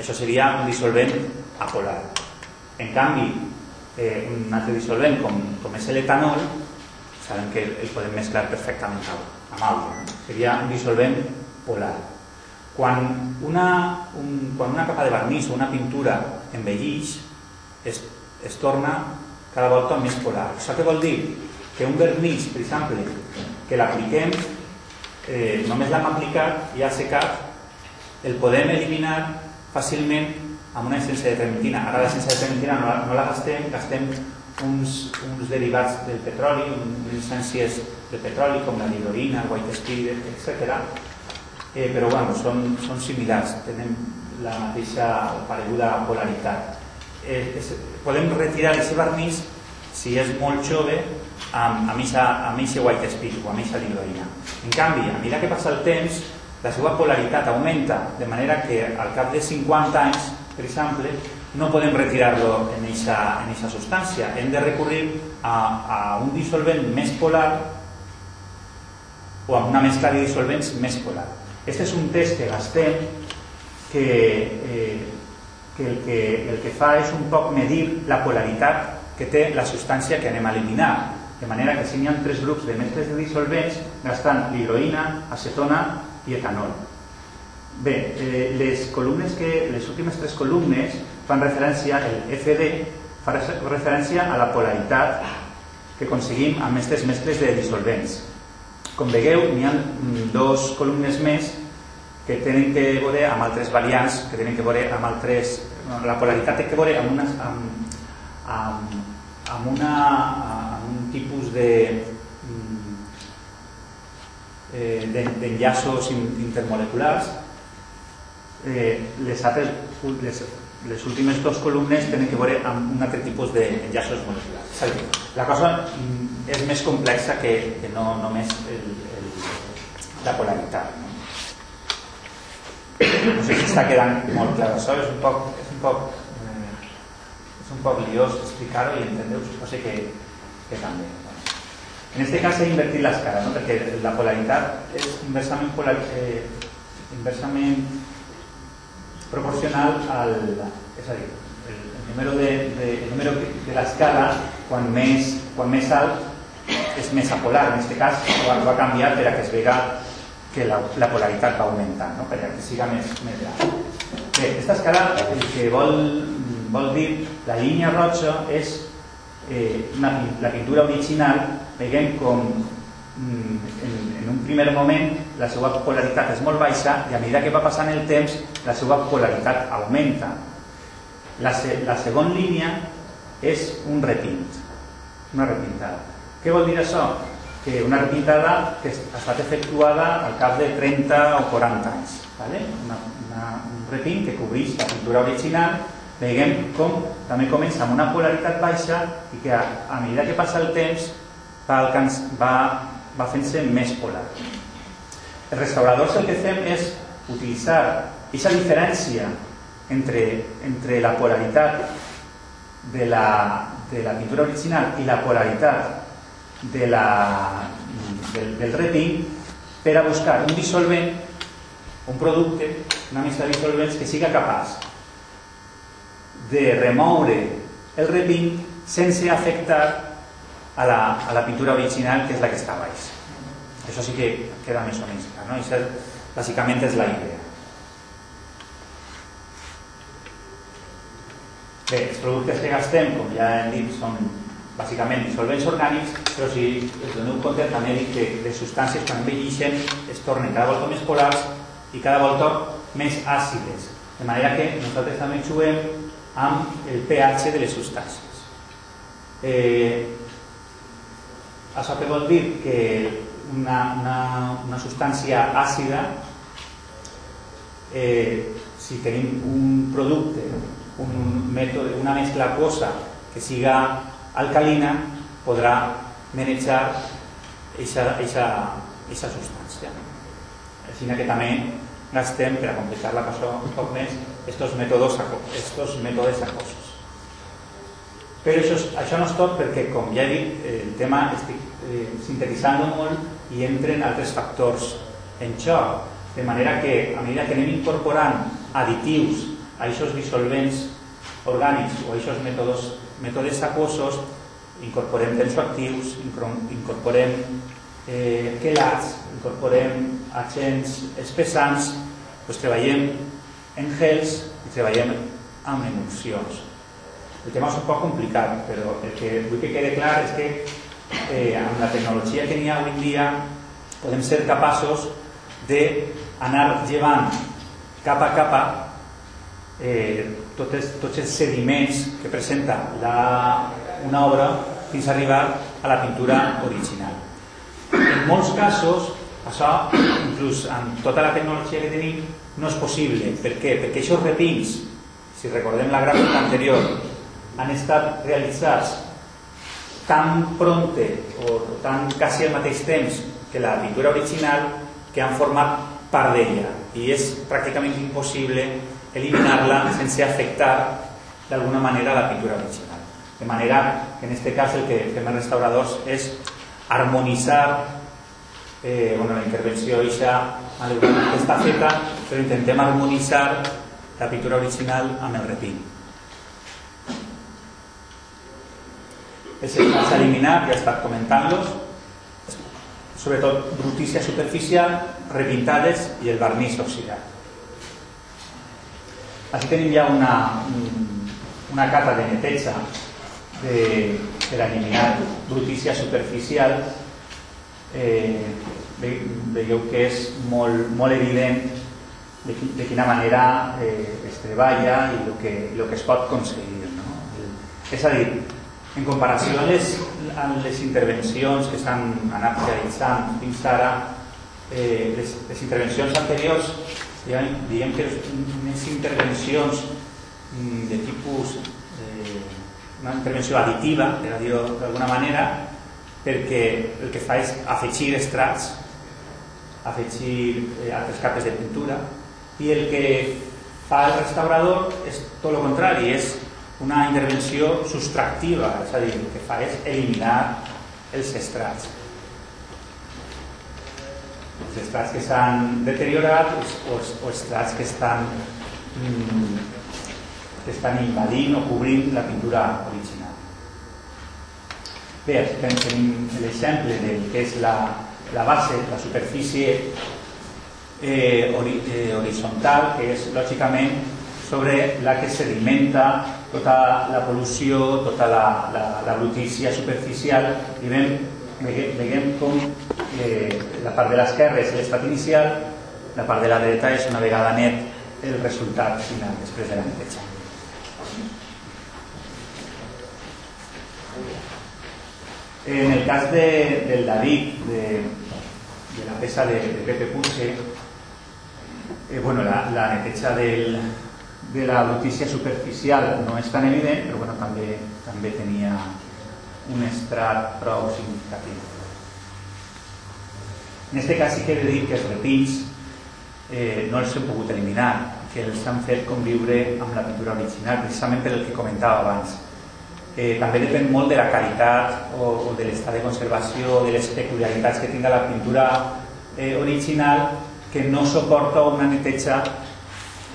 Això seria un dissolvent apolar. En canvi, eh, un altre dissolvent com, com és l'etanol, sabem que el podem mesclar perfectament amb aigua seria un dissolvent polar. Quan una, un, quan una capa de vernís o una pintura envellix, es, es torna cada volta més polar. Això què vol dir? Que un vernís, per exemple, que l'apliquem, eh, només l'hem aplicat i ha secat, el podem eliminar fàcilment amb una essència de trementina. Ara l'essència de trementina no, no la gastem, gastem uns, uns derivats del petroli, unes essències de petroli com la ligrorina, el white spirit, etc. Eh, però bueno, són, són similars, tenen la mateixa pareguda polaritat. Eh, és, podem retirar aquest vernís si és molt jove amb, amb aquest white spirit o amb aquesta ligrorina. En canvi, a mesura que passa el temps, la seva polaritat augmenta, de manera que al cap de 50 anys, per exemple, no podem retirar-lo en aquesta en substància. Hem de recurrir a, a un dissolvent més polar o amb una mescla de dissolvents més polar. Este és un test que gastem que, eh, que, el que el que fa és un poc medir la polaritat que té la substància que anem a eliminar. De manera que si hi ha tres grups de mescles de dissolvents, gastant l'hidroïna, acetona i etanol. Bé, eh, les columnes que, les últimes tres columnes fan referència, el FD fa referència a la polaritat que aconseguim amb aquestes mescles de dissolvents. Com veieu, n'hi ha dos columnes més que tenen que veure amb altres variants, que tenen que veure amb altres... La polaritat té que veure amb, una, amb, amb, amb, una, tipus de eh, d'enllaços intermoleculars eh, les altres les, les últimes dues columnes tenen que veure amb un altre tipus d'enllaços moleculars. És dir, la cosa mm, és més complexa que, que no només el, el, la polaritat. No? no sé si està quedant molt clar això, és un poc, és un poc, eh, és un poc liós explicar-ho i entendeu, suposo que, també. En aquest cas s'ha invertit l'escala, no? perquè la polaritat és inversament, polar, eh, inversament proporcional al... El, el número de, de, el número de l'escala, quan, més, quan més alt, és més apolar. En aquest cas ho va canviar per a que es vega que la, la polaritat va augmentar, no? per a que siga més, més escala el que vol, vol dir, la línia roja és eh, una, la pintura original veiem com mm, en, en un primer moment la seva polaritat és molt baixa i a mesura que va passant el temps la seva polaritat augmenta. La, se, la segona línia és un repint, una repintada. Què vol dir això? Que una repintada que ha estat efectuada al cap de 30 o 40 anys. ¿vale? Una, una, un repint que cobreix la pintura original veiem com també comença amb una polaritat baixa i que a, a mesura que passa el temps va, va, va fent-se més polar. Els restauradors el que fem és utilitzar aquesta diferència entre, entre la polaritat de la, de la pintura original i la polaritat de la, del, del reping per a buscar un dissolvent, un producte, una mescla de dissolvents que siga capaç de remoure el reping sense afectar a la, a la pintura original, que és la que està baix. Això sí que queda més o menys clar, no? Això bàsicament és la idea. Bé, els productes que gastem, com ja hem dit, són bàsicament dissolvents orgànics, però si us doneu compte també dic que les substàncies quan envellixen es tornen cada volta més polars i cada volta més àcides. De manera que nosaltres també juguem amb el pH de les substàncies. Eh, això què vol dir? Que una, una, una substància àcida, eh, si tenim un producte, un mètode, una mescla aquosa que siga alcalina, podrà manejar aquesta substància. Així que també gastem, per a complicar la cosa un poc més, estos mètodes, estos mètodes acosos. Però això, això no és tot perquè, com ja he dit, el tema estic eh, sintetitzant molt i entren altres factors en joc. De manera que, a mesura que anem incorporant additius a aquests dissolvents orgànics o a aquests mètodes, mètodes aquosos, incorporem tensoactius, incorporem eh, quelats, incorporem agents espessants, doncs treballem en gels i treballem amb emulsions. El tema és un poc complicat, però el que vull que quede clar és que eh, amb la tecnologia que n'hi ha avui dia podem ser capaços d'anar llevant capa a capa eh, tots, tots els sediments que presenta la, una obra fins a arribar a la pintura original. En molts casos, això, inclús amb tota la tecnologia que tenim, no és possible. Per què? Perquè aquests repins, si recordem la gràfica anterior, han estat realitzats tan pronte o tan quasi al mateix temps que la pintura original que han format part d'ella i és pràcticament impossible eliminar-la sense afectar d'alguna manera la pintura original. De manera que en aquest cas el que fem els restauradors és harmonitzar eh, bueno, la intervenció eixa que està feta, però intentem harmonitzar la pintura original amb el repint. els a eliminar, ja he estat comentant-los, sobretot brutícia superficial, repintades i el vernís oxidat. Així tenim ja una, una capa de neteja de, per eliminar brutícia superficial. Eh, ve, veieu que és molt, molt evident de, de quina manera eh, es treballa i el que, el que es pot aconseguir. No? És a dir, en comparació amb les, amb les intervencions que s'han anat realitzant fins ara, eh, les, les intervencions anteriors, diguem, diguem que unes intervencions mm, de tipus, eh, una intervenció additiva, per dir-ho d'alguna manera, perquè el que fa és afegir estrats, afegir eh, altres capes de pintura, i el que fa el restaurador és tot el contrari, és una intervenció subtractiva, és a dir, el que fa és eliminar els estrats. els estrats que s'han deteriorat o, o estrats que estan, mm, que estan invadint o cobrint la pintura original. Bé, tenim l'exemple del que és la, la base, la superfície eh, ori, eh, horitzontal, que és lògicament sobre la que sedimenta tota la pol·lució, tota la, la, la brutícia superficial i veiem, veiem com eh, la part de l'esquerra és l'estat inicial, la part de la dreta és una vegada net el resultat final després de la neteja. En el cas de, del David, de, de la peça de, de Pepe Puche, eh, bueno, la, la neteja del, de la notícia superficial no és tan evident, però bueno, també, també tenia un estrat prou significatiu. En aquest cas sí que he de dir que els repins eh, no els hem pogut eliminar, que els han fet conviure amb la pintura original, precisament per el que comentava abans. Eh, també depèn molt de la qualitat o, o de l'estat de conservació, de les peculiaritats que tinga la pintura eh, original, que no suporta una neteja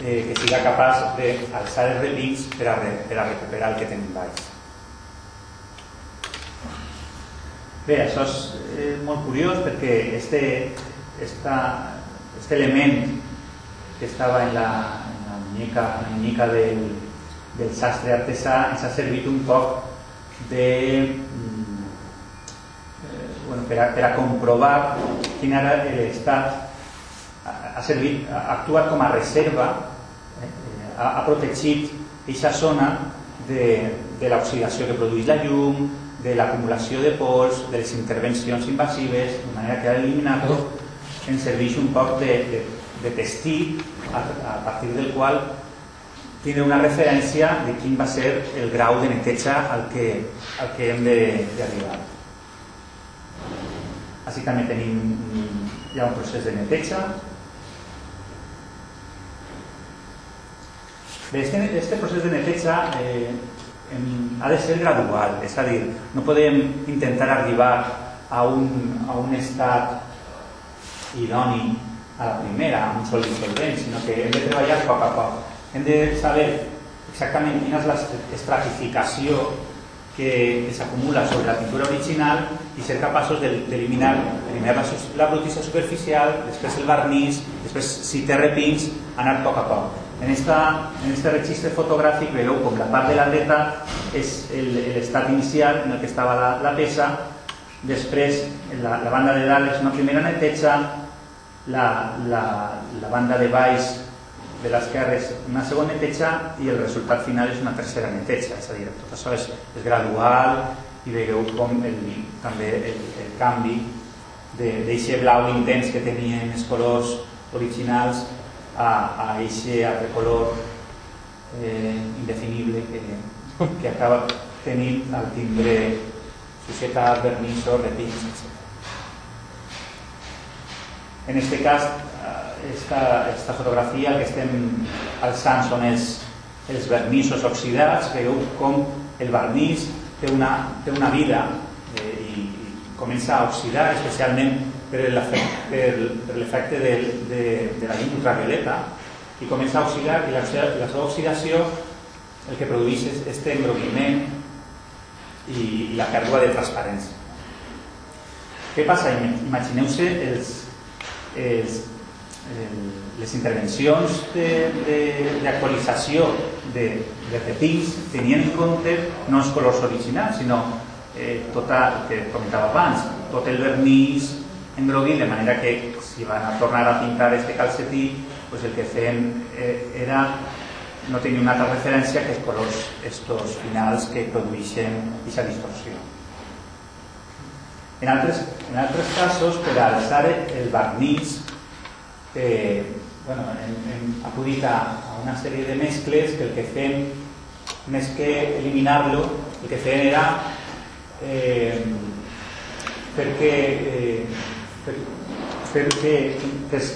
eh, que siga capaç d'alçar els repins per a, per a recuperar el que tenim baix. Bé, això és eh, molt curiós perquè este, esta, este element que estava en la, en la muñeca, en la muñeca del, del sastre artesà ens ha servit un poc de, mm, eh, bueno, per, a, per a comprovar quin era l'estat ha servit, ha actuat com a reserva, eh, ha, ha protegit aquesta zona de, de l'oxidació que produeix la llum, de l'acumulació de pols, de les intervencions invasives, de manera que ha eliminat-ho ens serveix un poc de, de, de testit a, a partir del qual tiene una referència de quin va ser el grau de neteja al que, al que hem d'arribar. Així també tenim ja un procés de neteja Bé, este, este procés de neteja eh, en, ha de ser gradual, és a dir, no podem intentar arribar a un, a un estat idoni a la primera, amb un sol dissolvent, sinó que hem de treballar poc a poc. Hem de saber exactament quina és l'estratificació que, que s'acumula sobre la pintura original i ser capaços d'eliminar primer la, la brutícia superficial, després el vernís, després si té repins, anar a poc a poc. En, esta, en este registre fotogràfic veieu com la part de la dreta és l'estat inicial en el que estava la, la peça, després la, la banda de dalt és una primera neteja, la, la, la banda de baix de l'esquerra és una segona neteja i el resultat final és una tercera neteja, és a dir, tot això és, és gradual i veieu com el, també el, el canvi d'aquest blau intens que tenien els colors originals a, a ese altre color eh, indefinible que, que acaba tenint al tindre societat, vernissos, repins, etc. En este cas, eh, esta, esta fotografia que estem alçant són els, els vernissos oxidats, veieu com el vernís té una, té una vida eh, i, i comença a oxidar, especialment per l'efecte de, de, de la llum ultravioleta i comença a oxidar i la, la seva oxidació el que produeix és este engroguiment i, i la pèrdua de transparència. Què passa? Imagineu-se els, els, les intervencions d'actualització de, de, de repins tenien en compte no els colors originals, sinó eh, tota, el que comentava abans, tot el vernís, engroguint, de manera que si van a tornar a pintar este calcetí, pues el que feien eh, era no tenir una altra referència que els colors estos finals que produeixen aquesta distorsió. En altres, en altres casos, per alçar el vernís, eh, bueno, hem, hem acudit a, a una sèrie de mescles que el que fem, més que eliminar-lo, el que feien era eh, perquè eh, que, es,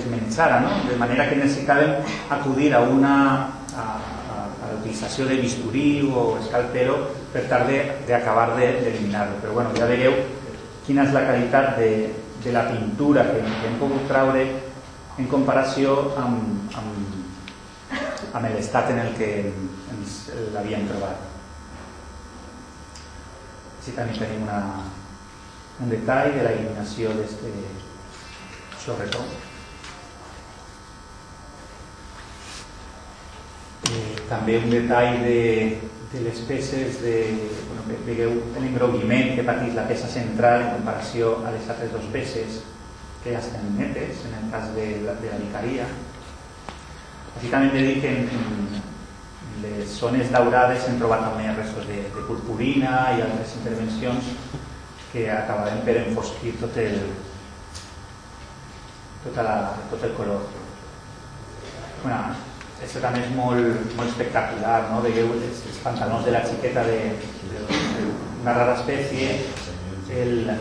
es menjara, no? de manera que necessitàvem acudir a una a, a, a l'utilització de bisturí o escalpero per tal d'acabar d'eliminar-lo. Però bueno, ja veieu quina és la qualitat de, de la pintura que, que hem pogut traure en comparació amb, amb, amb l'estat en el que ens l'havíem trobat. Així també tenim una, un detall de la eliminació d'aquest xorretó. Eh, també un detall de, de les peces de, bueno, veieu l'engroguiment que pateix la peça central en comparació a les altres dues peces que ja estan netes en el cas de la, de la vicaria. Així també hem de dir que en, en les zones daurades hem trobat també restos de, de purpurina i altres intervencions que acabarem per enfosquir tot el tota la, tot el color. Bueno, això també és molt, molt espectacular, no? Veieu els, els pantalons de la xiqueta d'una rara espècie, el,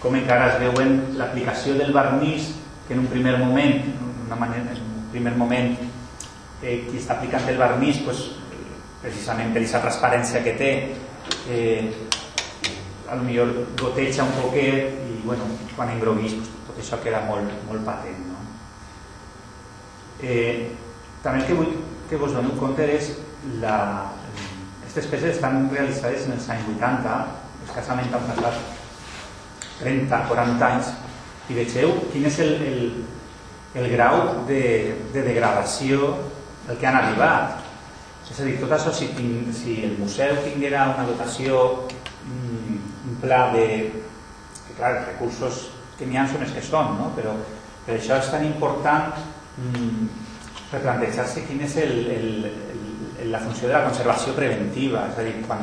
com encara es veuen l'aplicació del barnís, que en un primer moment, una manera, en un primer moment, eh, qui està aplicant el barnís, pues, precisament per aquesta transparència que té, eh, a lo millor goteja un poquet i bueno, quan engroguís pues, tot això queda molt, molt patent. No? Eh, també el que vull que vos doneu compte és la... Aquestes peces estan realitzades en els anys 80, escassament han passat 30-40 anys, i vegeu quin és el, el, el grau de, de degradació el que han arribat. És a dir, tot això, si, si el museu tinguera una dotació, mm, un pla de... que clar, els recursos que n'hi ha són els que són, no? però per això és tan important mm, replantejar-se quin és el, el, el, la funció de la conservació preventiva, és a dir, quan,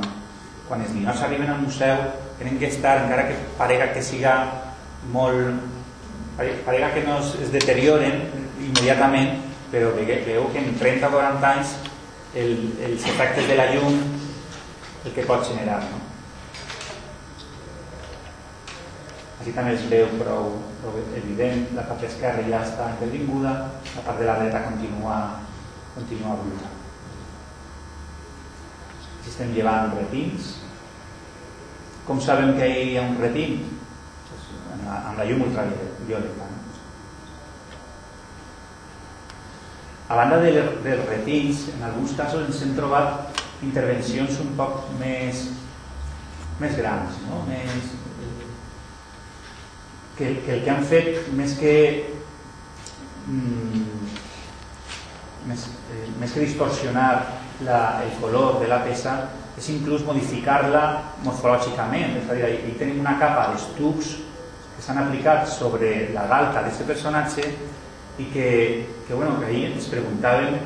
quan els ninots arriben al museu tenen que estar, encara que parega que siga molt parega que no es, deterioren immediatament, però veieu que en 30 o 40 anys el, els efectes de la llum el que pot generar. No? Aquí també es veu prou evident, la part esquerra ja està intervinguda, la part de la dreta continua, continua bruta. Aquí estem llevant retins. Com sabem que hi ha un retin? Pues, amb, la, amb la llum ultravioleta. No? A banda dels de retins, en alguns casos ens hem trobat intervencions un poc més, més grans, no? més, que, que el que han fet més que mm, més, eh, més que distorsionar la, el color de la peça és inclús modificar-la morfològicament. És a dir, hi tenim una capa d'estucs que s'han aplicat sobre la galta d'aquest personatge i que, que, bueno, que ahir ens preguntàvem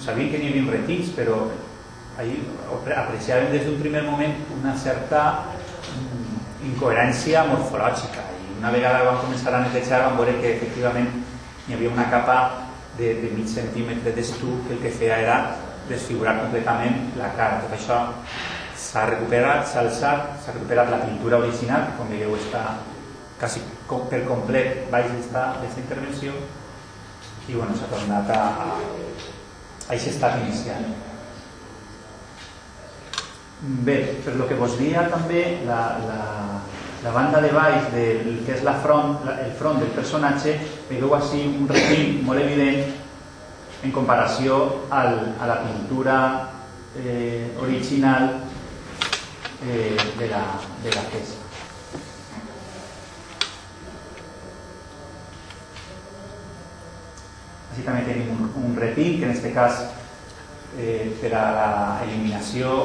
sabíem que n'hi havia retins però ahir apreciàvem des d'un primer moment una certa mm, incoherència morfològica una vegada vam començar a netejar vam veure que efectivament hi havia una capa de, de mig centímetre d'estuc que el que feia era desfigurar completament la cara. Tot això s'ha recuperat, s'ha alçat, s'ha recuperat la pintura original, com veieu està quasi per complet baix d'aquesta intervenció i bueno, s'ha tornat a, a, a aquest estat inicial. Bé, per lo que vos dia també la, la, la banda de baix del que és la front, el front del personatge, veieu així un refill molt evident en comparació al, a la pintura eh, original eh, de, la, de la peça. Així també tenim un, un que en aquest cas eh, per a l'eliminació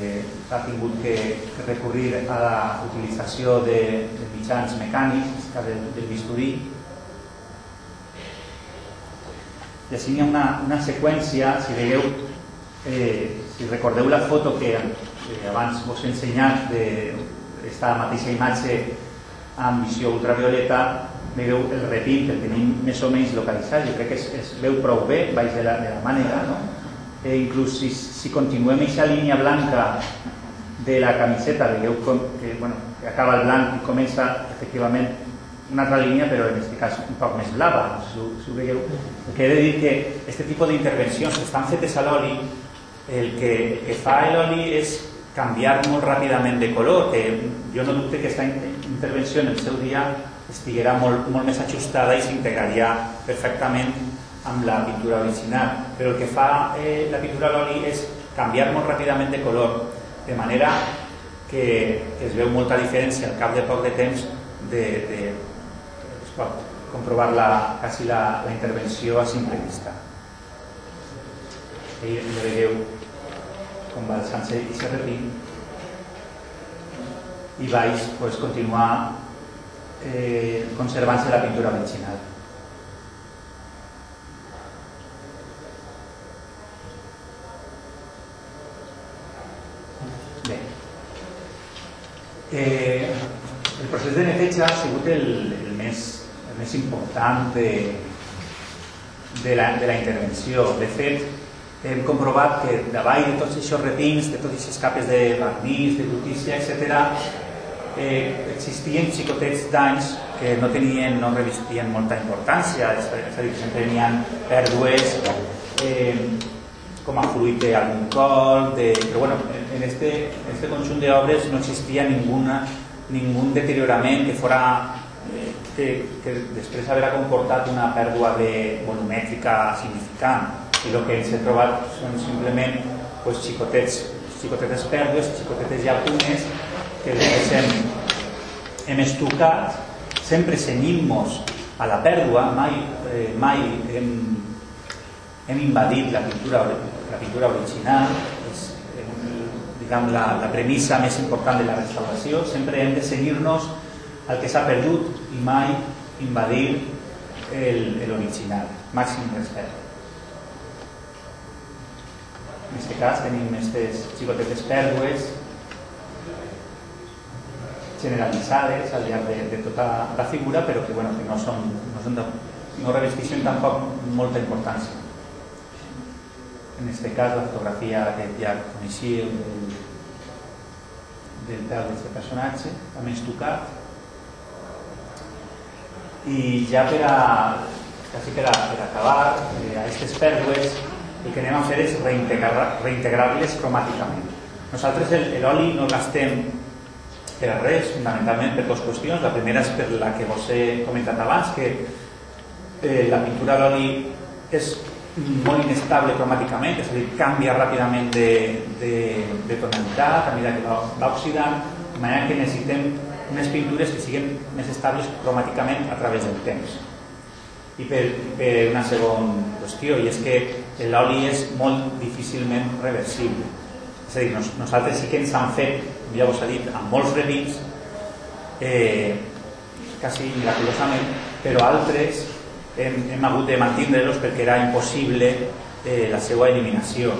eh, ha tingut que, que recurrir a la utilització de, de mitjans mecànics, del, del bisturí. I així hi ha una, una seqüència, si veieu, eh, si recordeu la foto que eh, abans vos he ensenyat d'esta mateixa imatge amb visió ultravioleta, veieu el repit, el tenim més o menys localitzat, jo crec que es, es veu prou bé baix de la, de la mànega, no? Eh, inclús si, si aquesta línia blanca de la camiseta, veieu com, que, bueno, que acaba el blanc i comença efectivament una altra línia, però en aquest cas un poc més blava, si, si. El que he de dir que aquest tipus d'intervencions que estan fetes el que, el que fa l'oli de color, que jo no dubte que aquesta intervenció en el seu dia estiguera molt, molt més ajustada amb la pintura original. Però el que fa eh, la pintura a l'oli és canviar molt ràpidament de color, de manera que, que es veu molta diferència al cap de poc de temps de, de, es pot comprovar la, quasi la, la intervenció a simple vista. I ja veieu com va alçant-se i se repit i baix pues, continuar eh, conservant-se la pintura original. Bé. Eh, el procés de neteja ha sigut el, el, més, el més important de, de, la, de la intervenció. De fet, hem comprovat que davall de tots aquests repins, de totes aquestes capes de vernís, de brutícia, etc., eh, existien xicotets d'anys que no tenien, no revistien molta importància, és a dir, sempre tenien pèrdues eh, com a fruit d'algun col, de, però bueno, en este, en este conjunt d'obres no existia ninguna, ningú deteriorament que fora eh, que, que després haurà comportat una pèrdua de volumètrica significant i el que ens hem trobat són simplement pues, xicotets, xicotetes pèrdues, xicotetes llacunes que les hem, hem estucat sempre senyint-nos a la pèrdua, mai, eh, mai hem, hem invadit la pintura, la pintura original, diguem, la, la premissa més important de la restauració, sempre hem de senyir-nos al que s'ha perdut i mai invadir l'original, màxim respecte. En aquest cas tenim aquestes xicotetes pèrdues generalitzades al llarg de, de tota la figura, però que, bueno, que no, són, no, són de, no revesteixen tampoc molta importància. En aquest cas, la fotografia que ja coneixíeu del, del pèl d'aquest personatge, també estucat. I ja per a, quasi per, a, per acabar, eh, a aquestes pèrdues el que anem a fer és reintegrar-les reintegrar cromàticament. Nosaltres l'oli no gastem per a res, fundamentalment per dues qüestions. La primera és per la que vos he comentat abans, que eh, la pintura d'oli és molt inestable cromàticament, és a dir, canvia ràpidament de, de, de tonalitat a mesura que va, va oxidant, de manera que necessitem unes pintures que siguin més estables cromàticament a través del temps. I per, per una segona qüestió, i és que l'oli és molt difícilment reversible. És a dir, nos, nosaltres sí que ens han fet, ja vos he dit, amb molts revins, eh, quasi miraculosament, però altres hem, hem hagut de mantindre-los perquè era impossible eh, la seva eliminació.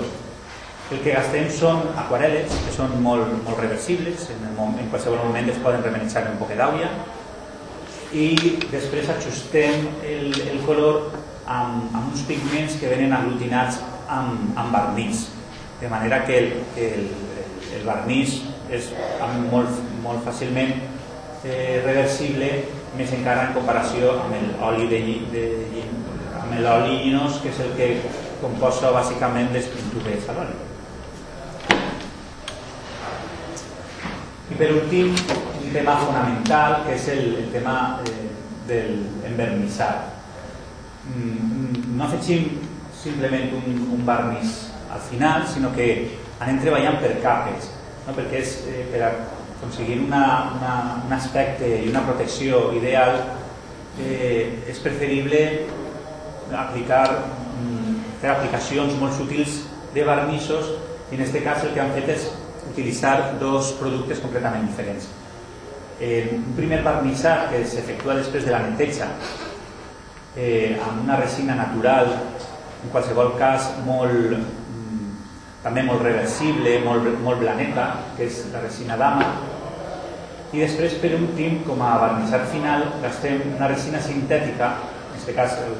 El que gastem són aquarel·les, que són molt, molt reversibles, en, el, en qualsevol moment es poden remenjar un poc d'aigua, i després ajustem el, el color amb, amb uns pigments que venen aglutinats amb, amb vernís, de manera que el, el, el vernís és molt, molt fàcilment eh, reversible, més encara en comparació amb l'oli de, de, de, amb l'oli llinós, que és el que composa bàsicament les pintures a l'oli. I per últim, un tema fonamental, que és el, el tema eh, del envernissat Mm, no afegim simplement un, un al final, sinó que anem treballant per capes, no? perquè és eh, per aconseguir una, una, un aspecte i una protecció ideal eh, és preferible aplicar, mm, fer aplicacions molt sutils de barnissos i en aquest cas el que han fet és utilitzar dos productes completament diferents. Eh, un primer barnissat que s'efectua després de la neteja eh, amb una resina natural, en qualsevol cas molt, mm, també molt reversible, molt, molt blaneta, que és la resina dama, i després per últim, com a vernissat final, gastem una resina sintètica, en aquest cas el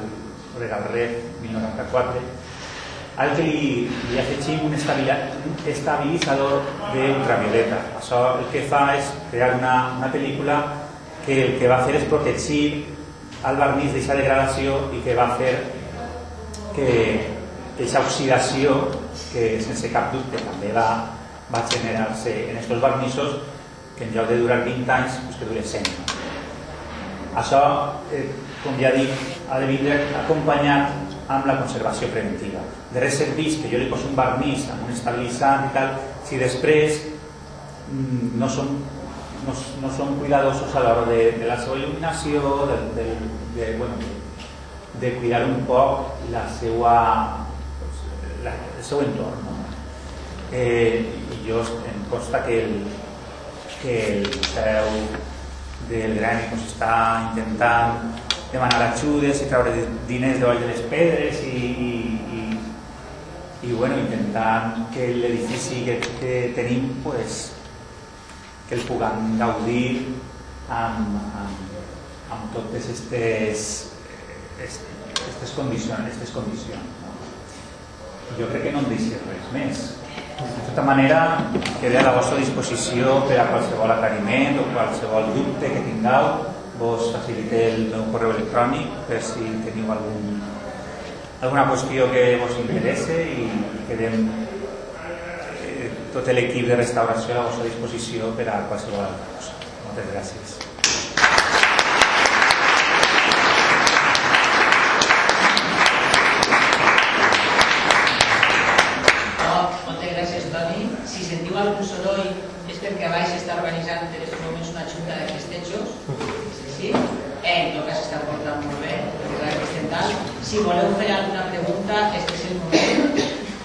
Regalred 1094, al que li, li afegim un estabilitzador d'ultravioleta. Això el que fa és crear una, una pel·lícula que el que va fer és protegir al vernís d'aquesta degradació i que va fer que aquesta oxidació que sense cap dubte també va va generar-se en aquests vernissos que en lloc de durar 20 anys pues que dure 100 no? això eh, com ja dic ha de vindre acompanyat amb la conservació preventiva de res que jo li poso un vernís amb un estabilitzant i tal si després mm, no som no, no som cuidadosos a l'hora de, de la seva il·luminació de, de, de, bueno, de cuidar un poc la seva, pues, la, el seu entorn no? eh, i jo em consta que el, que el museu del Gremi pues, està intentant demanar ajudes i treure diners de de les pedres i, i, i, i bueno, intentant que l'edifici que, que tenim pues, que el puguem gaudir amb, amb, amb totes aquestes aquestes condicions, aquestes condicions no? jo crec que no em deixi res més de tota manera queda a la vostra disposició per a qualsevol aclariment o qualsevol dubte que tingueu vos facilite el meu correu electrònic per si teniu algun, alguna qüestió que vos interesse i quedem tot l'equip de restauració a la vostra disposició per a qualsevol cosa. Moltes gràcies. Oh, moltes gràcies, Toni. Si sentiu algun soroll és perquè a baix està organitzant en aquests moments una junta de festejos. Sí? Eh, en tot cas està portant molt bé, Si voleu fer alguna pregunta, este és el moment.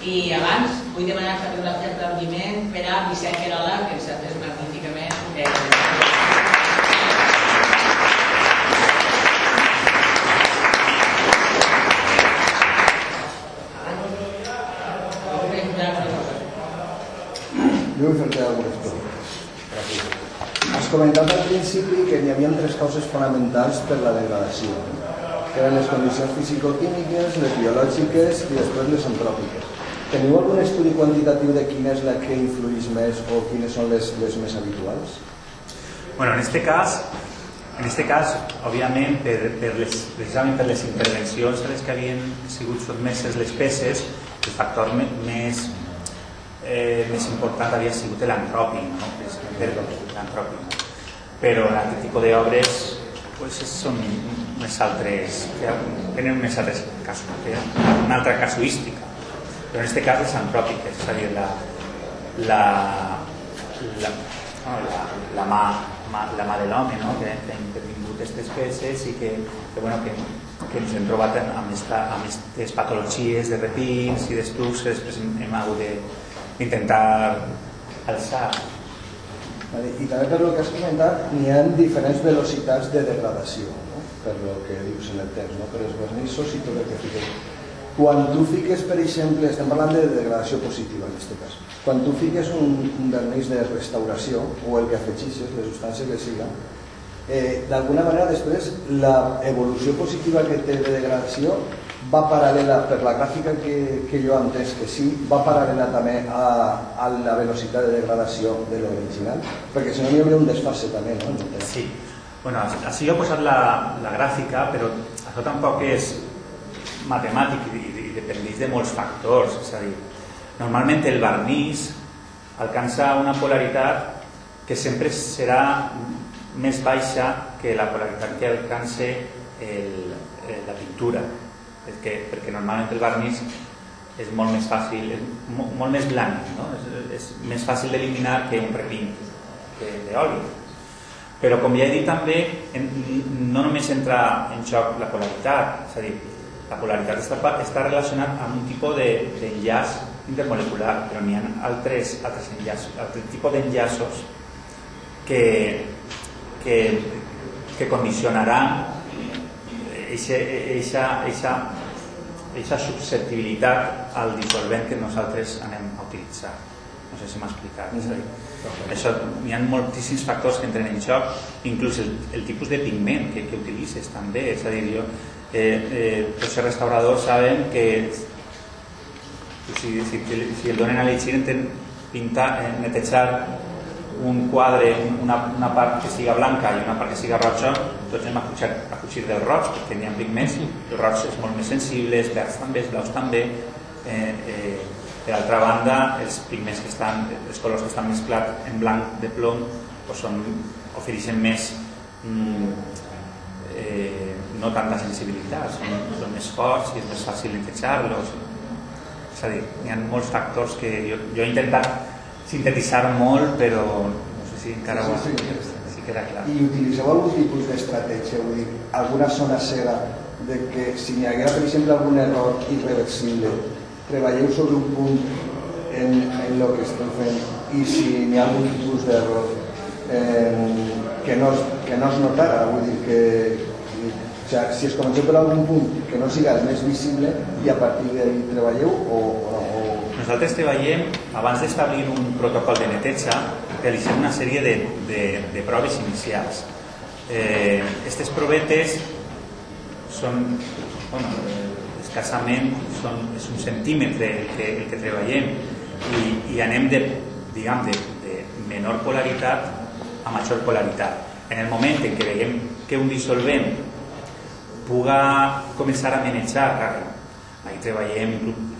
I abans vull demanar un altre aplaudiment per a Vicent Querola, que ens ha fet magníficament. Eh, Jo vull fer-te algunes preguntes. Has comentat al principi que hi havia tres causes fonamentals per la degradació, que eren les condicions fisicoquímiques, les biològiques i després les antròpiques. Teniu algun estudi quantitatiu de quina és la que influeix més o quines són les, les més habituals? Bueno, en este cas, en este cas, òbviament, per, per les, precisament per les intervencions a les que havien sigut peces, el factor més, eh, més important havia sigut l'antròpic, no? l'antròpic. No? Però aquest tipus d'obres pues, són més altres, tenen més altres casos, una altra casuística. Però en aquest cas és antròpic, és a dir, la, la, la, la, la mà la mà de l'home no? que, que ha intervingut aquestes peces i que, que, bueno, que, que ens hem trobat amb, aquestes patologies de repins i d'estucs que després hem, hem hagut d'intentar alçar. I també per lo que has comentat, n'hi ha diferents velocitats de degradació? Per lo que dius en el text, no? per els vernissos i tot el que fiques. Quan tu fiques, per exemple, estem parlant de degradació positiva en aquest cas, quan tu fiques un, un vernís de restauració o el que afegixes, la substància que siga, eh, d'alguna manera després la evolució positiva que té de degradació va paral·lela, per la gràfica que, que jo entès que sí, va paral·lela també a, a la velocitat de degradació de l'original, perquè si no hi hauria un desfase també, no? Sí. Bueno, així jo he posat la, la gràfica, però això tampoc és matemàtic i, i dependeix de molts factors. És a dir, normalment el vernís alcança una polaritat que sempre serà més baixa que la polaritat que alcança el, la pintura perquè, perquè normalment el vernís és molt més fàcil, és molt, molt més blanc, no? és, és més fàcil d'eliminar que un repint d'oli. Però com ja he dit també, no només entra en la polaritat, és a dir, la polaritat està, està relacionat amb un tipus d'enllaç de, intermolecular, però n'hi ha altres, altres enllaços, altres tipus d'enllaços que, que, que condicionaran aquesta susceptibilitat al dissolvent que nosaltres anem a utilitzar. No sé si m'ha explicat. Mm -hmm. Això, hi ha moltíssims factors que entren en xoc, inclús el, el tipus de pigment que, que utilitzes també. És a dir, jo, eh, eh, tots els restauradors saben que si, si, si el donen a llegir enten pintar, eh, netejar un quadre, una, una part que siga blanca i una part que siga roja, tots anem a fugir, a fugir del roig, perquè n'hi ha pigments, el roig és molt més sensible, els verds també, els blaus també, eh, eh, Per altra banda, els pigments que estan, els colors que estan mesclats en blanc de plom pues són, ofereixen més mm, eh, no tanta sensibilitat, són, són més forts i és més fàcil netejar-los. És a dir, hi ha molts factors que jo, jo he intentat sintetitzar molt, però no sé si encara Sí, sí, ho, sí. sí queda clar. I utilitzeu algun tipus d'estratègia, vull dir, alguna zona cega de que si n'hi haguera, per exemple, algun error irreversible, treballeu sobre un punt en, en lo que estem fent i si n'hi ha algun tipus d'error eh, que, no, que no es notara, vull dir que o si es comenceu per algun punt que no siga el més visible i a partir d'ahí treballeu o, o, o Nosaltres treballem, abans d'establir un protocol de neteja, realitzem una sèrie de, de, de proves inicials. Eh, aquestes provetes són, bueno, escassament, són, és un centímetre el que, el que treballem i, i anem de, diguem, de, de menor polaritat a major polaritat. En el moment en què veiem que un dissolvent puga començar a manejar, ahí treballem,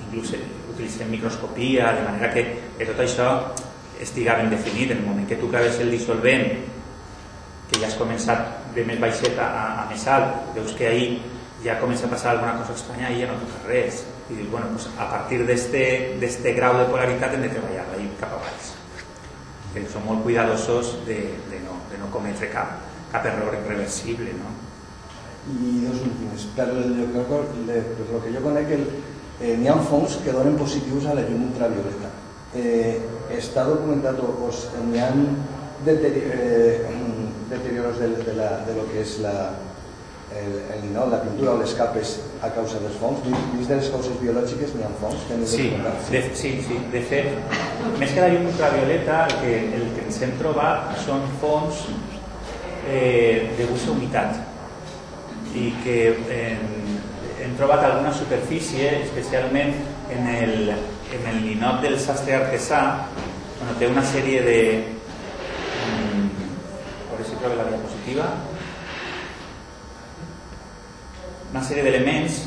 inclús, utilitzem microscopia, de manera que, que tot això estiga ben definit. En el moment que tu claves el dissolvent, que ja has començat de més baixet a, a, més alt, veus que ahí ja comença a passar alguna cosa estranya i ja no toca res. I dius, bueno, pues a partir d'este grau de polaritat hem de treballar ahí cap a baix. Que som molt cuidadosos de, de, no, de no cometre cap, cap error irreversible, no? I dos que, le- per lo que jo conec, el, eh, n'hi ha fongs que donen positius a la llum ultravioleta. Eh, està documentat o, o n'hi ha eh, deterioros de, de, la, de lo que és la, el, el, no, la pintura o les capes a causa dels fongs. Dins de les causes biològiques n'hi ha fongs que Sí, de, sí, sí. De fet, més que la llum ultravioleta, el que, el que ens hem trobat són fons eh, de gust humitat i que hem, hem trobat alguna superfície, especialment en el, en el ninot del sastre artesà, bueno, té una sèrie de... mm, a veure si trobo la diapositiva. Una sèrie d'elements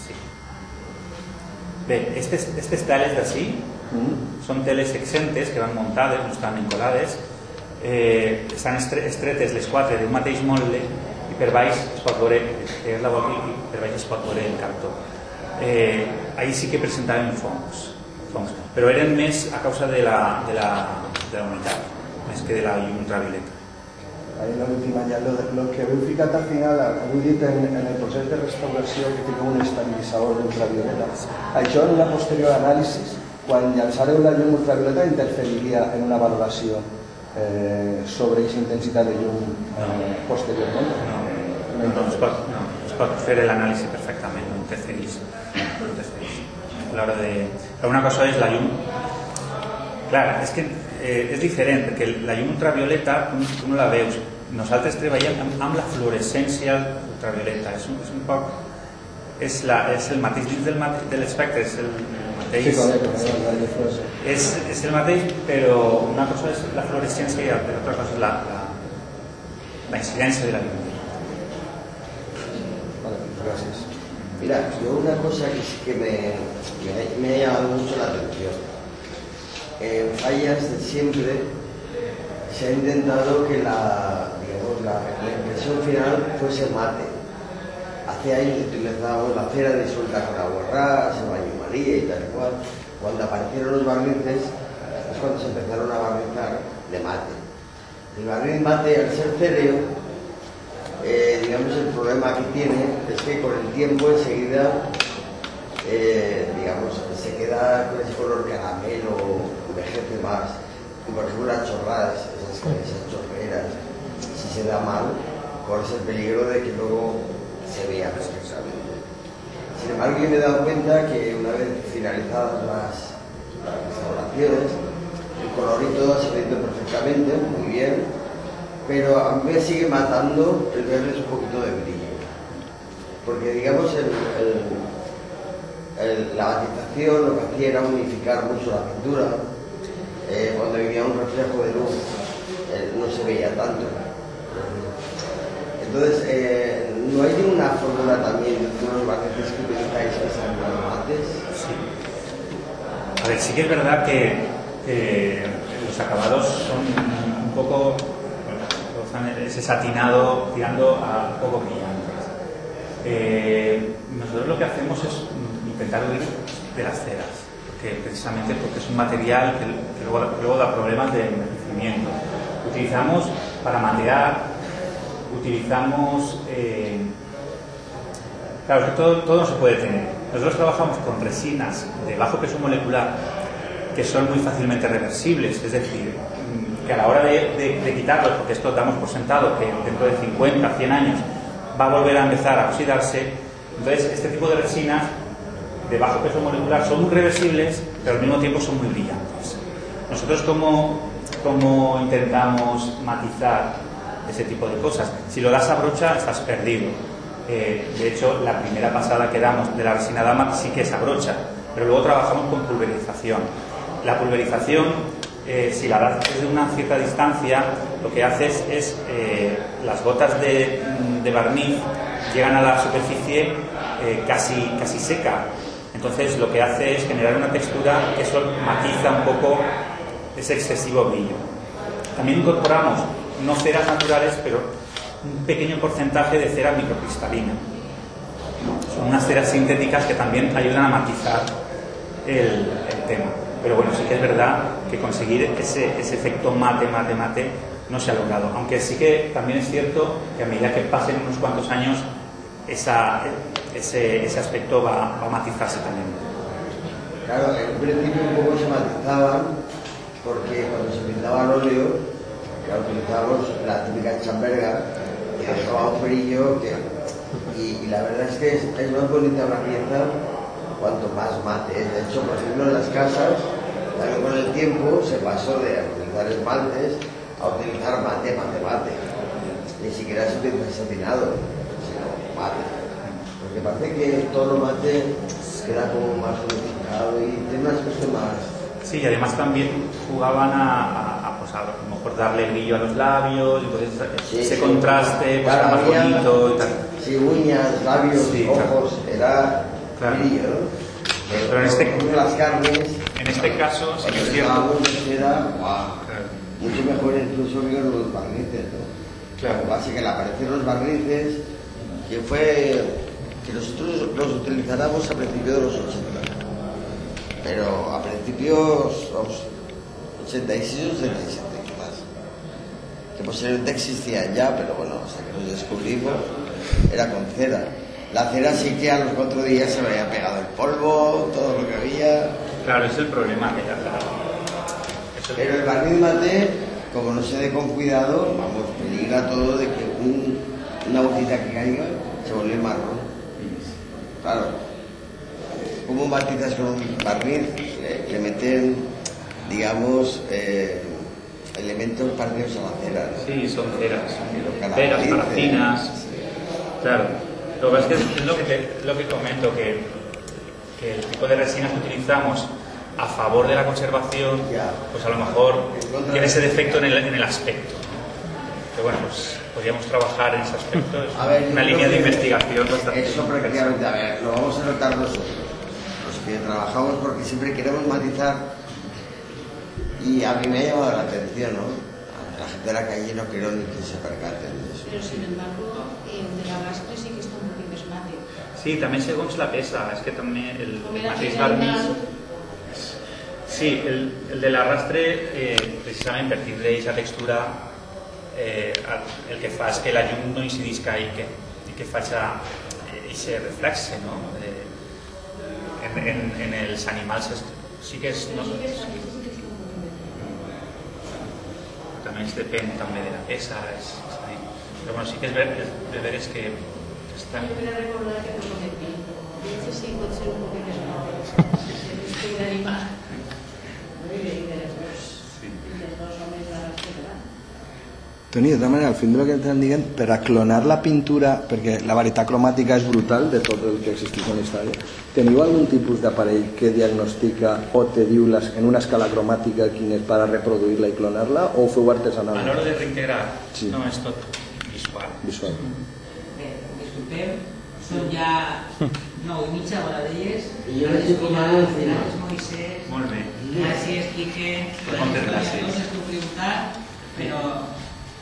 Sí. Bé, aquestes, aquestes teles d'ací Mm. són teles exentes que van muntades, no estan encolades, eh, estan estre estretes les quatre d'un mateix molde i per baix es pot veure, és la boca i per baix es pot veure el cartó. Eh, ahí sí que presentaven fongs, fongs, però eren més a causa de la, de la, de la unitat, més que de la llum ultravioleta. Ahí l'última ja, lo, lo que heu ficat al final, heu dit en, en el procés de restauració que fiqueu un estabilitzador d'ultravioleta. Això en una posterior anàlisi, quan llançareu la llum ultravioleta, interferiria en una valoració eh, sobre aquesta intensitat de llum eh, posteriorment? No, no, es, pot, no, es pot fer l'anàlisi perfectament, no interferís. No interferís. L'hora de... Però una cosa és la llum... Clar, és que eh, és diferent, perquè la llum ultravioleta tu no la veus. Nosaltres treballem amb, amb la fluorescència ultravioleta. És un, és un poc... És, la, és el mateix dins del mate- de l'espectre, és el mateix... Sí, correcte, és, és el mateix, però una cosa és la fluorescència i l'altra cosa és la, la, la incidència de la llum. Vale, gracias. Mira, yo una cosa que que me, que me ha llamado mucho la atención. En fallas siempre se ha intentado que la, digamos, la, impresión final fuese mate. Hace años utilizábamos la cera disuelta con agua el baño María y tal y cual. Cuando aparecieron los barnices es cuando se empezaron a barnizar de mate. El barniz mate, al ser cereo, eh, digamos, el problema que tiene es que con el tiempo enseguida, eh, digamos, se queda con ese color caramelo, envejece más. Y por ejemplo, las chorradas, esas, esas chorreras, si se da mal, corres el peligro de que luego se vea perfectamente. Sin embargo, yo me he dado cuenta que una vez finalizadas las, las restauraciones, el colorito se vende perfectamente, muy bien, pero a mí me sigue matando el verles un poquito de brillo. Porque digamos, el, el- el- la matización lo que hacía era unificar mucho la pintura. Eh, cuando vivía un reflejo de luz, no se veía tanto. Entonces, eh, ¿no hay una fórmula también de unos maquetes que utilizáis que se antes? Sí. A ver, sí que es verdad que los acabados son un poco ese satinado tirando a poco brillantes. Eh, nosotros lo que hacemos es intentar huir de las ceras porque precisamente porque es un material que, que luego, que luego da problemas de envejecimiento. Utilizamos para matear, utilizamos eh, Claro, que todo, todo no se puede tener. Nosotros trabajamos con resinas de bajo peso molecular que son muy fácilmente reversibles, es decir, mm, que a la hora de, de, de quitarlos, porque esto damos por sentado que dentro de 50, 100 años va a volver a empezar a oxidarse, entonces este tipo de resinas de bajo peso molecular son muy reversibles, pero al mismo tiempo son muy brillantes. Nosotros como, como intentamos matizar ese tipo de cosas, si lo das a brocha estás perdido. Eh, de hecho, la primera pasada que damos de la resina dama sí que es a brocha, pero luego trabajamos con pulverización. La pulverización, eh, si la das desde una cierta distancia, lo que haces es eh, las gotas de, de, barniz llegan a la superficie eh, casi, casi seca. Entonces, lo que hace es generar una textura que eso matiza un poco ese excesivo brillo. También incorporamos no ceras naturales, pero un pequeño porcentaje de cera microcristalina. Son unas ceras sintéticas que también ayudan a matizar el, tema. Pero bueno, sí que es verdad que conseguir ese, ese, efecto mate, mate, mate no se ha logrado. Aunque sí que también es cierto que a medida que pasen unos cuantos años, esa, ese, ese, aspecto va, va, a matizarse también. Claro, en principio un poco se matizaban porque cuando se pintaba el óleo, claro, utilizábamos la típica chamberga dejaba un brillo que, y, la verdad es que es, es, más bonita una pieza cuanto más mate. De hecho, por ejemplo, en las casas, también con el tiempo se pasó de utilizar esmaltes a utilizar mate, mate, mate. Ni siquiera se utiliza satinado, sino mate. Porque parece que todo lo mate queda como más unificado y tiene un aspecto más... Sí, y además también jugaban a, a, a, pues a lo mejor darle brillo a los labios, entonces sí, ese sí, contraste pues, era más bonito y tal. Sí, uñas, labios, sí, ojos, claro. era claro. brillo, ¿no? Pero, pero en este, las carnes, en este caso, sí que es cierto. Era, wow, claro. mucho mejor incluso que los barnices, ¿no? Claro. Así que le aparecieron los barnices, que fue que nosotros los utilizáramos a principios de los 80 pero a principios, vamos, 86 o 87 quizás, que posiblemente existían ya, pero bueno, hasta que los descubrimos, era con cera. La cera sí que a los cuatro días se me había pegado el polvo, todo lo que había. Claro, es el problema que ya el... Pero el barniz mate, como no se dé con cuidado, vamos, peligra todo de que un, una gotita que caiga se vuelve marrón. Claro, ¿Cómo matizas con un barniz? Le, le meten, digamos, eh, elementos parecidos a la cera. ¿no? Sí, son ceras. Ceras, parafinas. Claro. Lo que es que es lo que, te, lo que comento, que, que, el tipo de resinas que utilizamos a favor de la conservación, pues a lo mejor tiene ese defecto en el, en el aspecto. Pero bueno, pues podríamos trabajar en ese aspecto. Es a ver, una línea de investigación bastante. Eso prácticamente, a ver, lo vamos a notar nosotros que trabajamos porque siempre queremos matizar y a mí me ha llamado la atención, ¿no? A la gente de la calle no quiero ni que se percaten de eso. Pero sin embargo, el de la rastre sí que está un poquito més mate. Sí, també segons la peça, és que també el, final, barniz... Sí, el, el de l'arrastre, eh, precisament per tindre aquesta textura, eh, el que fa és que la llum no incidisca i que, i que faci aquest reflexe, no? Eh, en, en, en els animals es, sí que és... No, també es depèn també de la peça, és, és, però bueno, sí que és ver, és, de veres que estan... Jo queria recordar que no de pi. Dice sí pot ser un poquet més mate. [LAUGHS] Si és un animal. No hi veig de les dos. Sí. De dos homes la rastre gran. Toni, de tota manera, al fin del que estan dient, per a clonar la pintura, perquè la varietat cromàtica és brutal de tot el que existeix en història, teniu algun tipus d'aparell que diagnostica o te diu les, en una escala cromàtica quin és per a reproduir-la i clonar-la, o ho feu A artesanalment? l'hora de reintegrar Sí. no és tot visual. Visual. Bé, disculpem, són ja 9 i mitja, hora deies. I jo vaig com a encima. Gràcies, Moisès. Molt bé. Gràcies, Quique. Moltes gràcies. Sé tu preguntar, però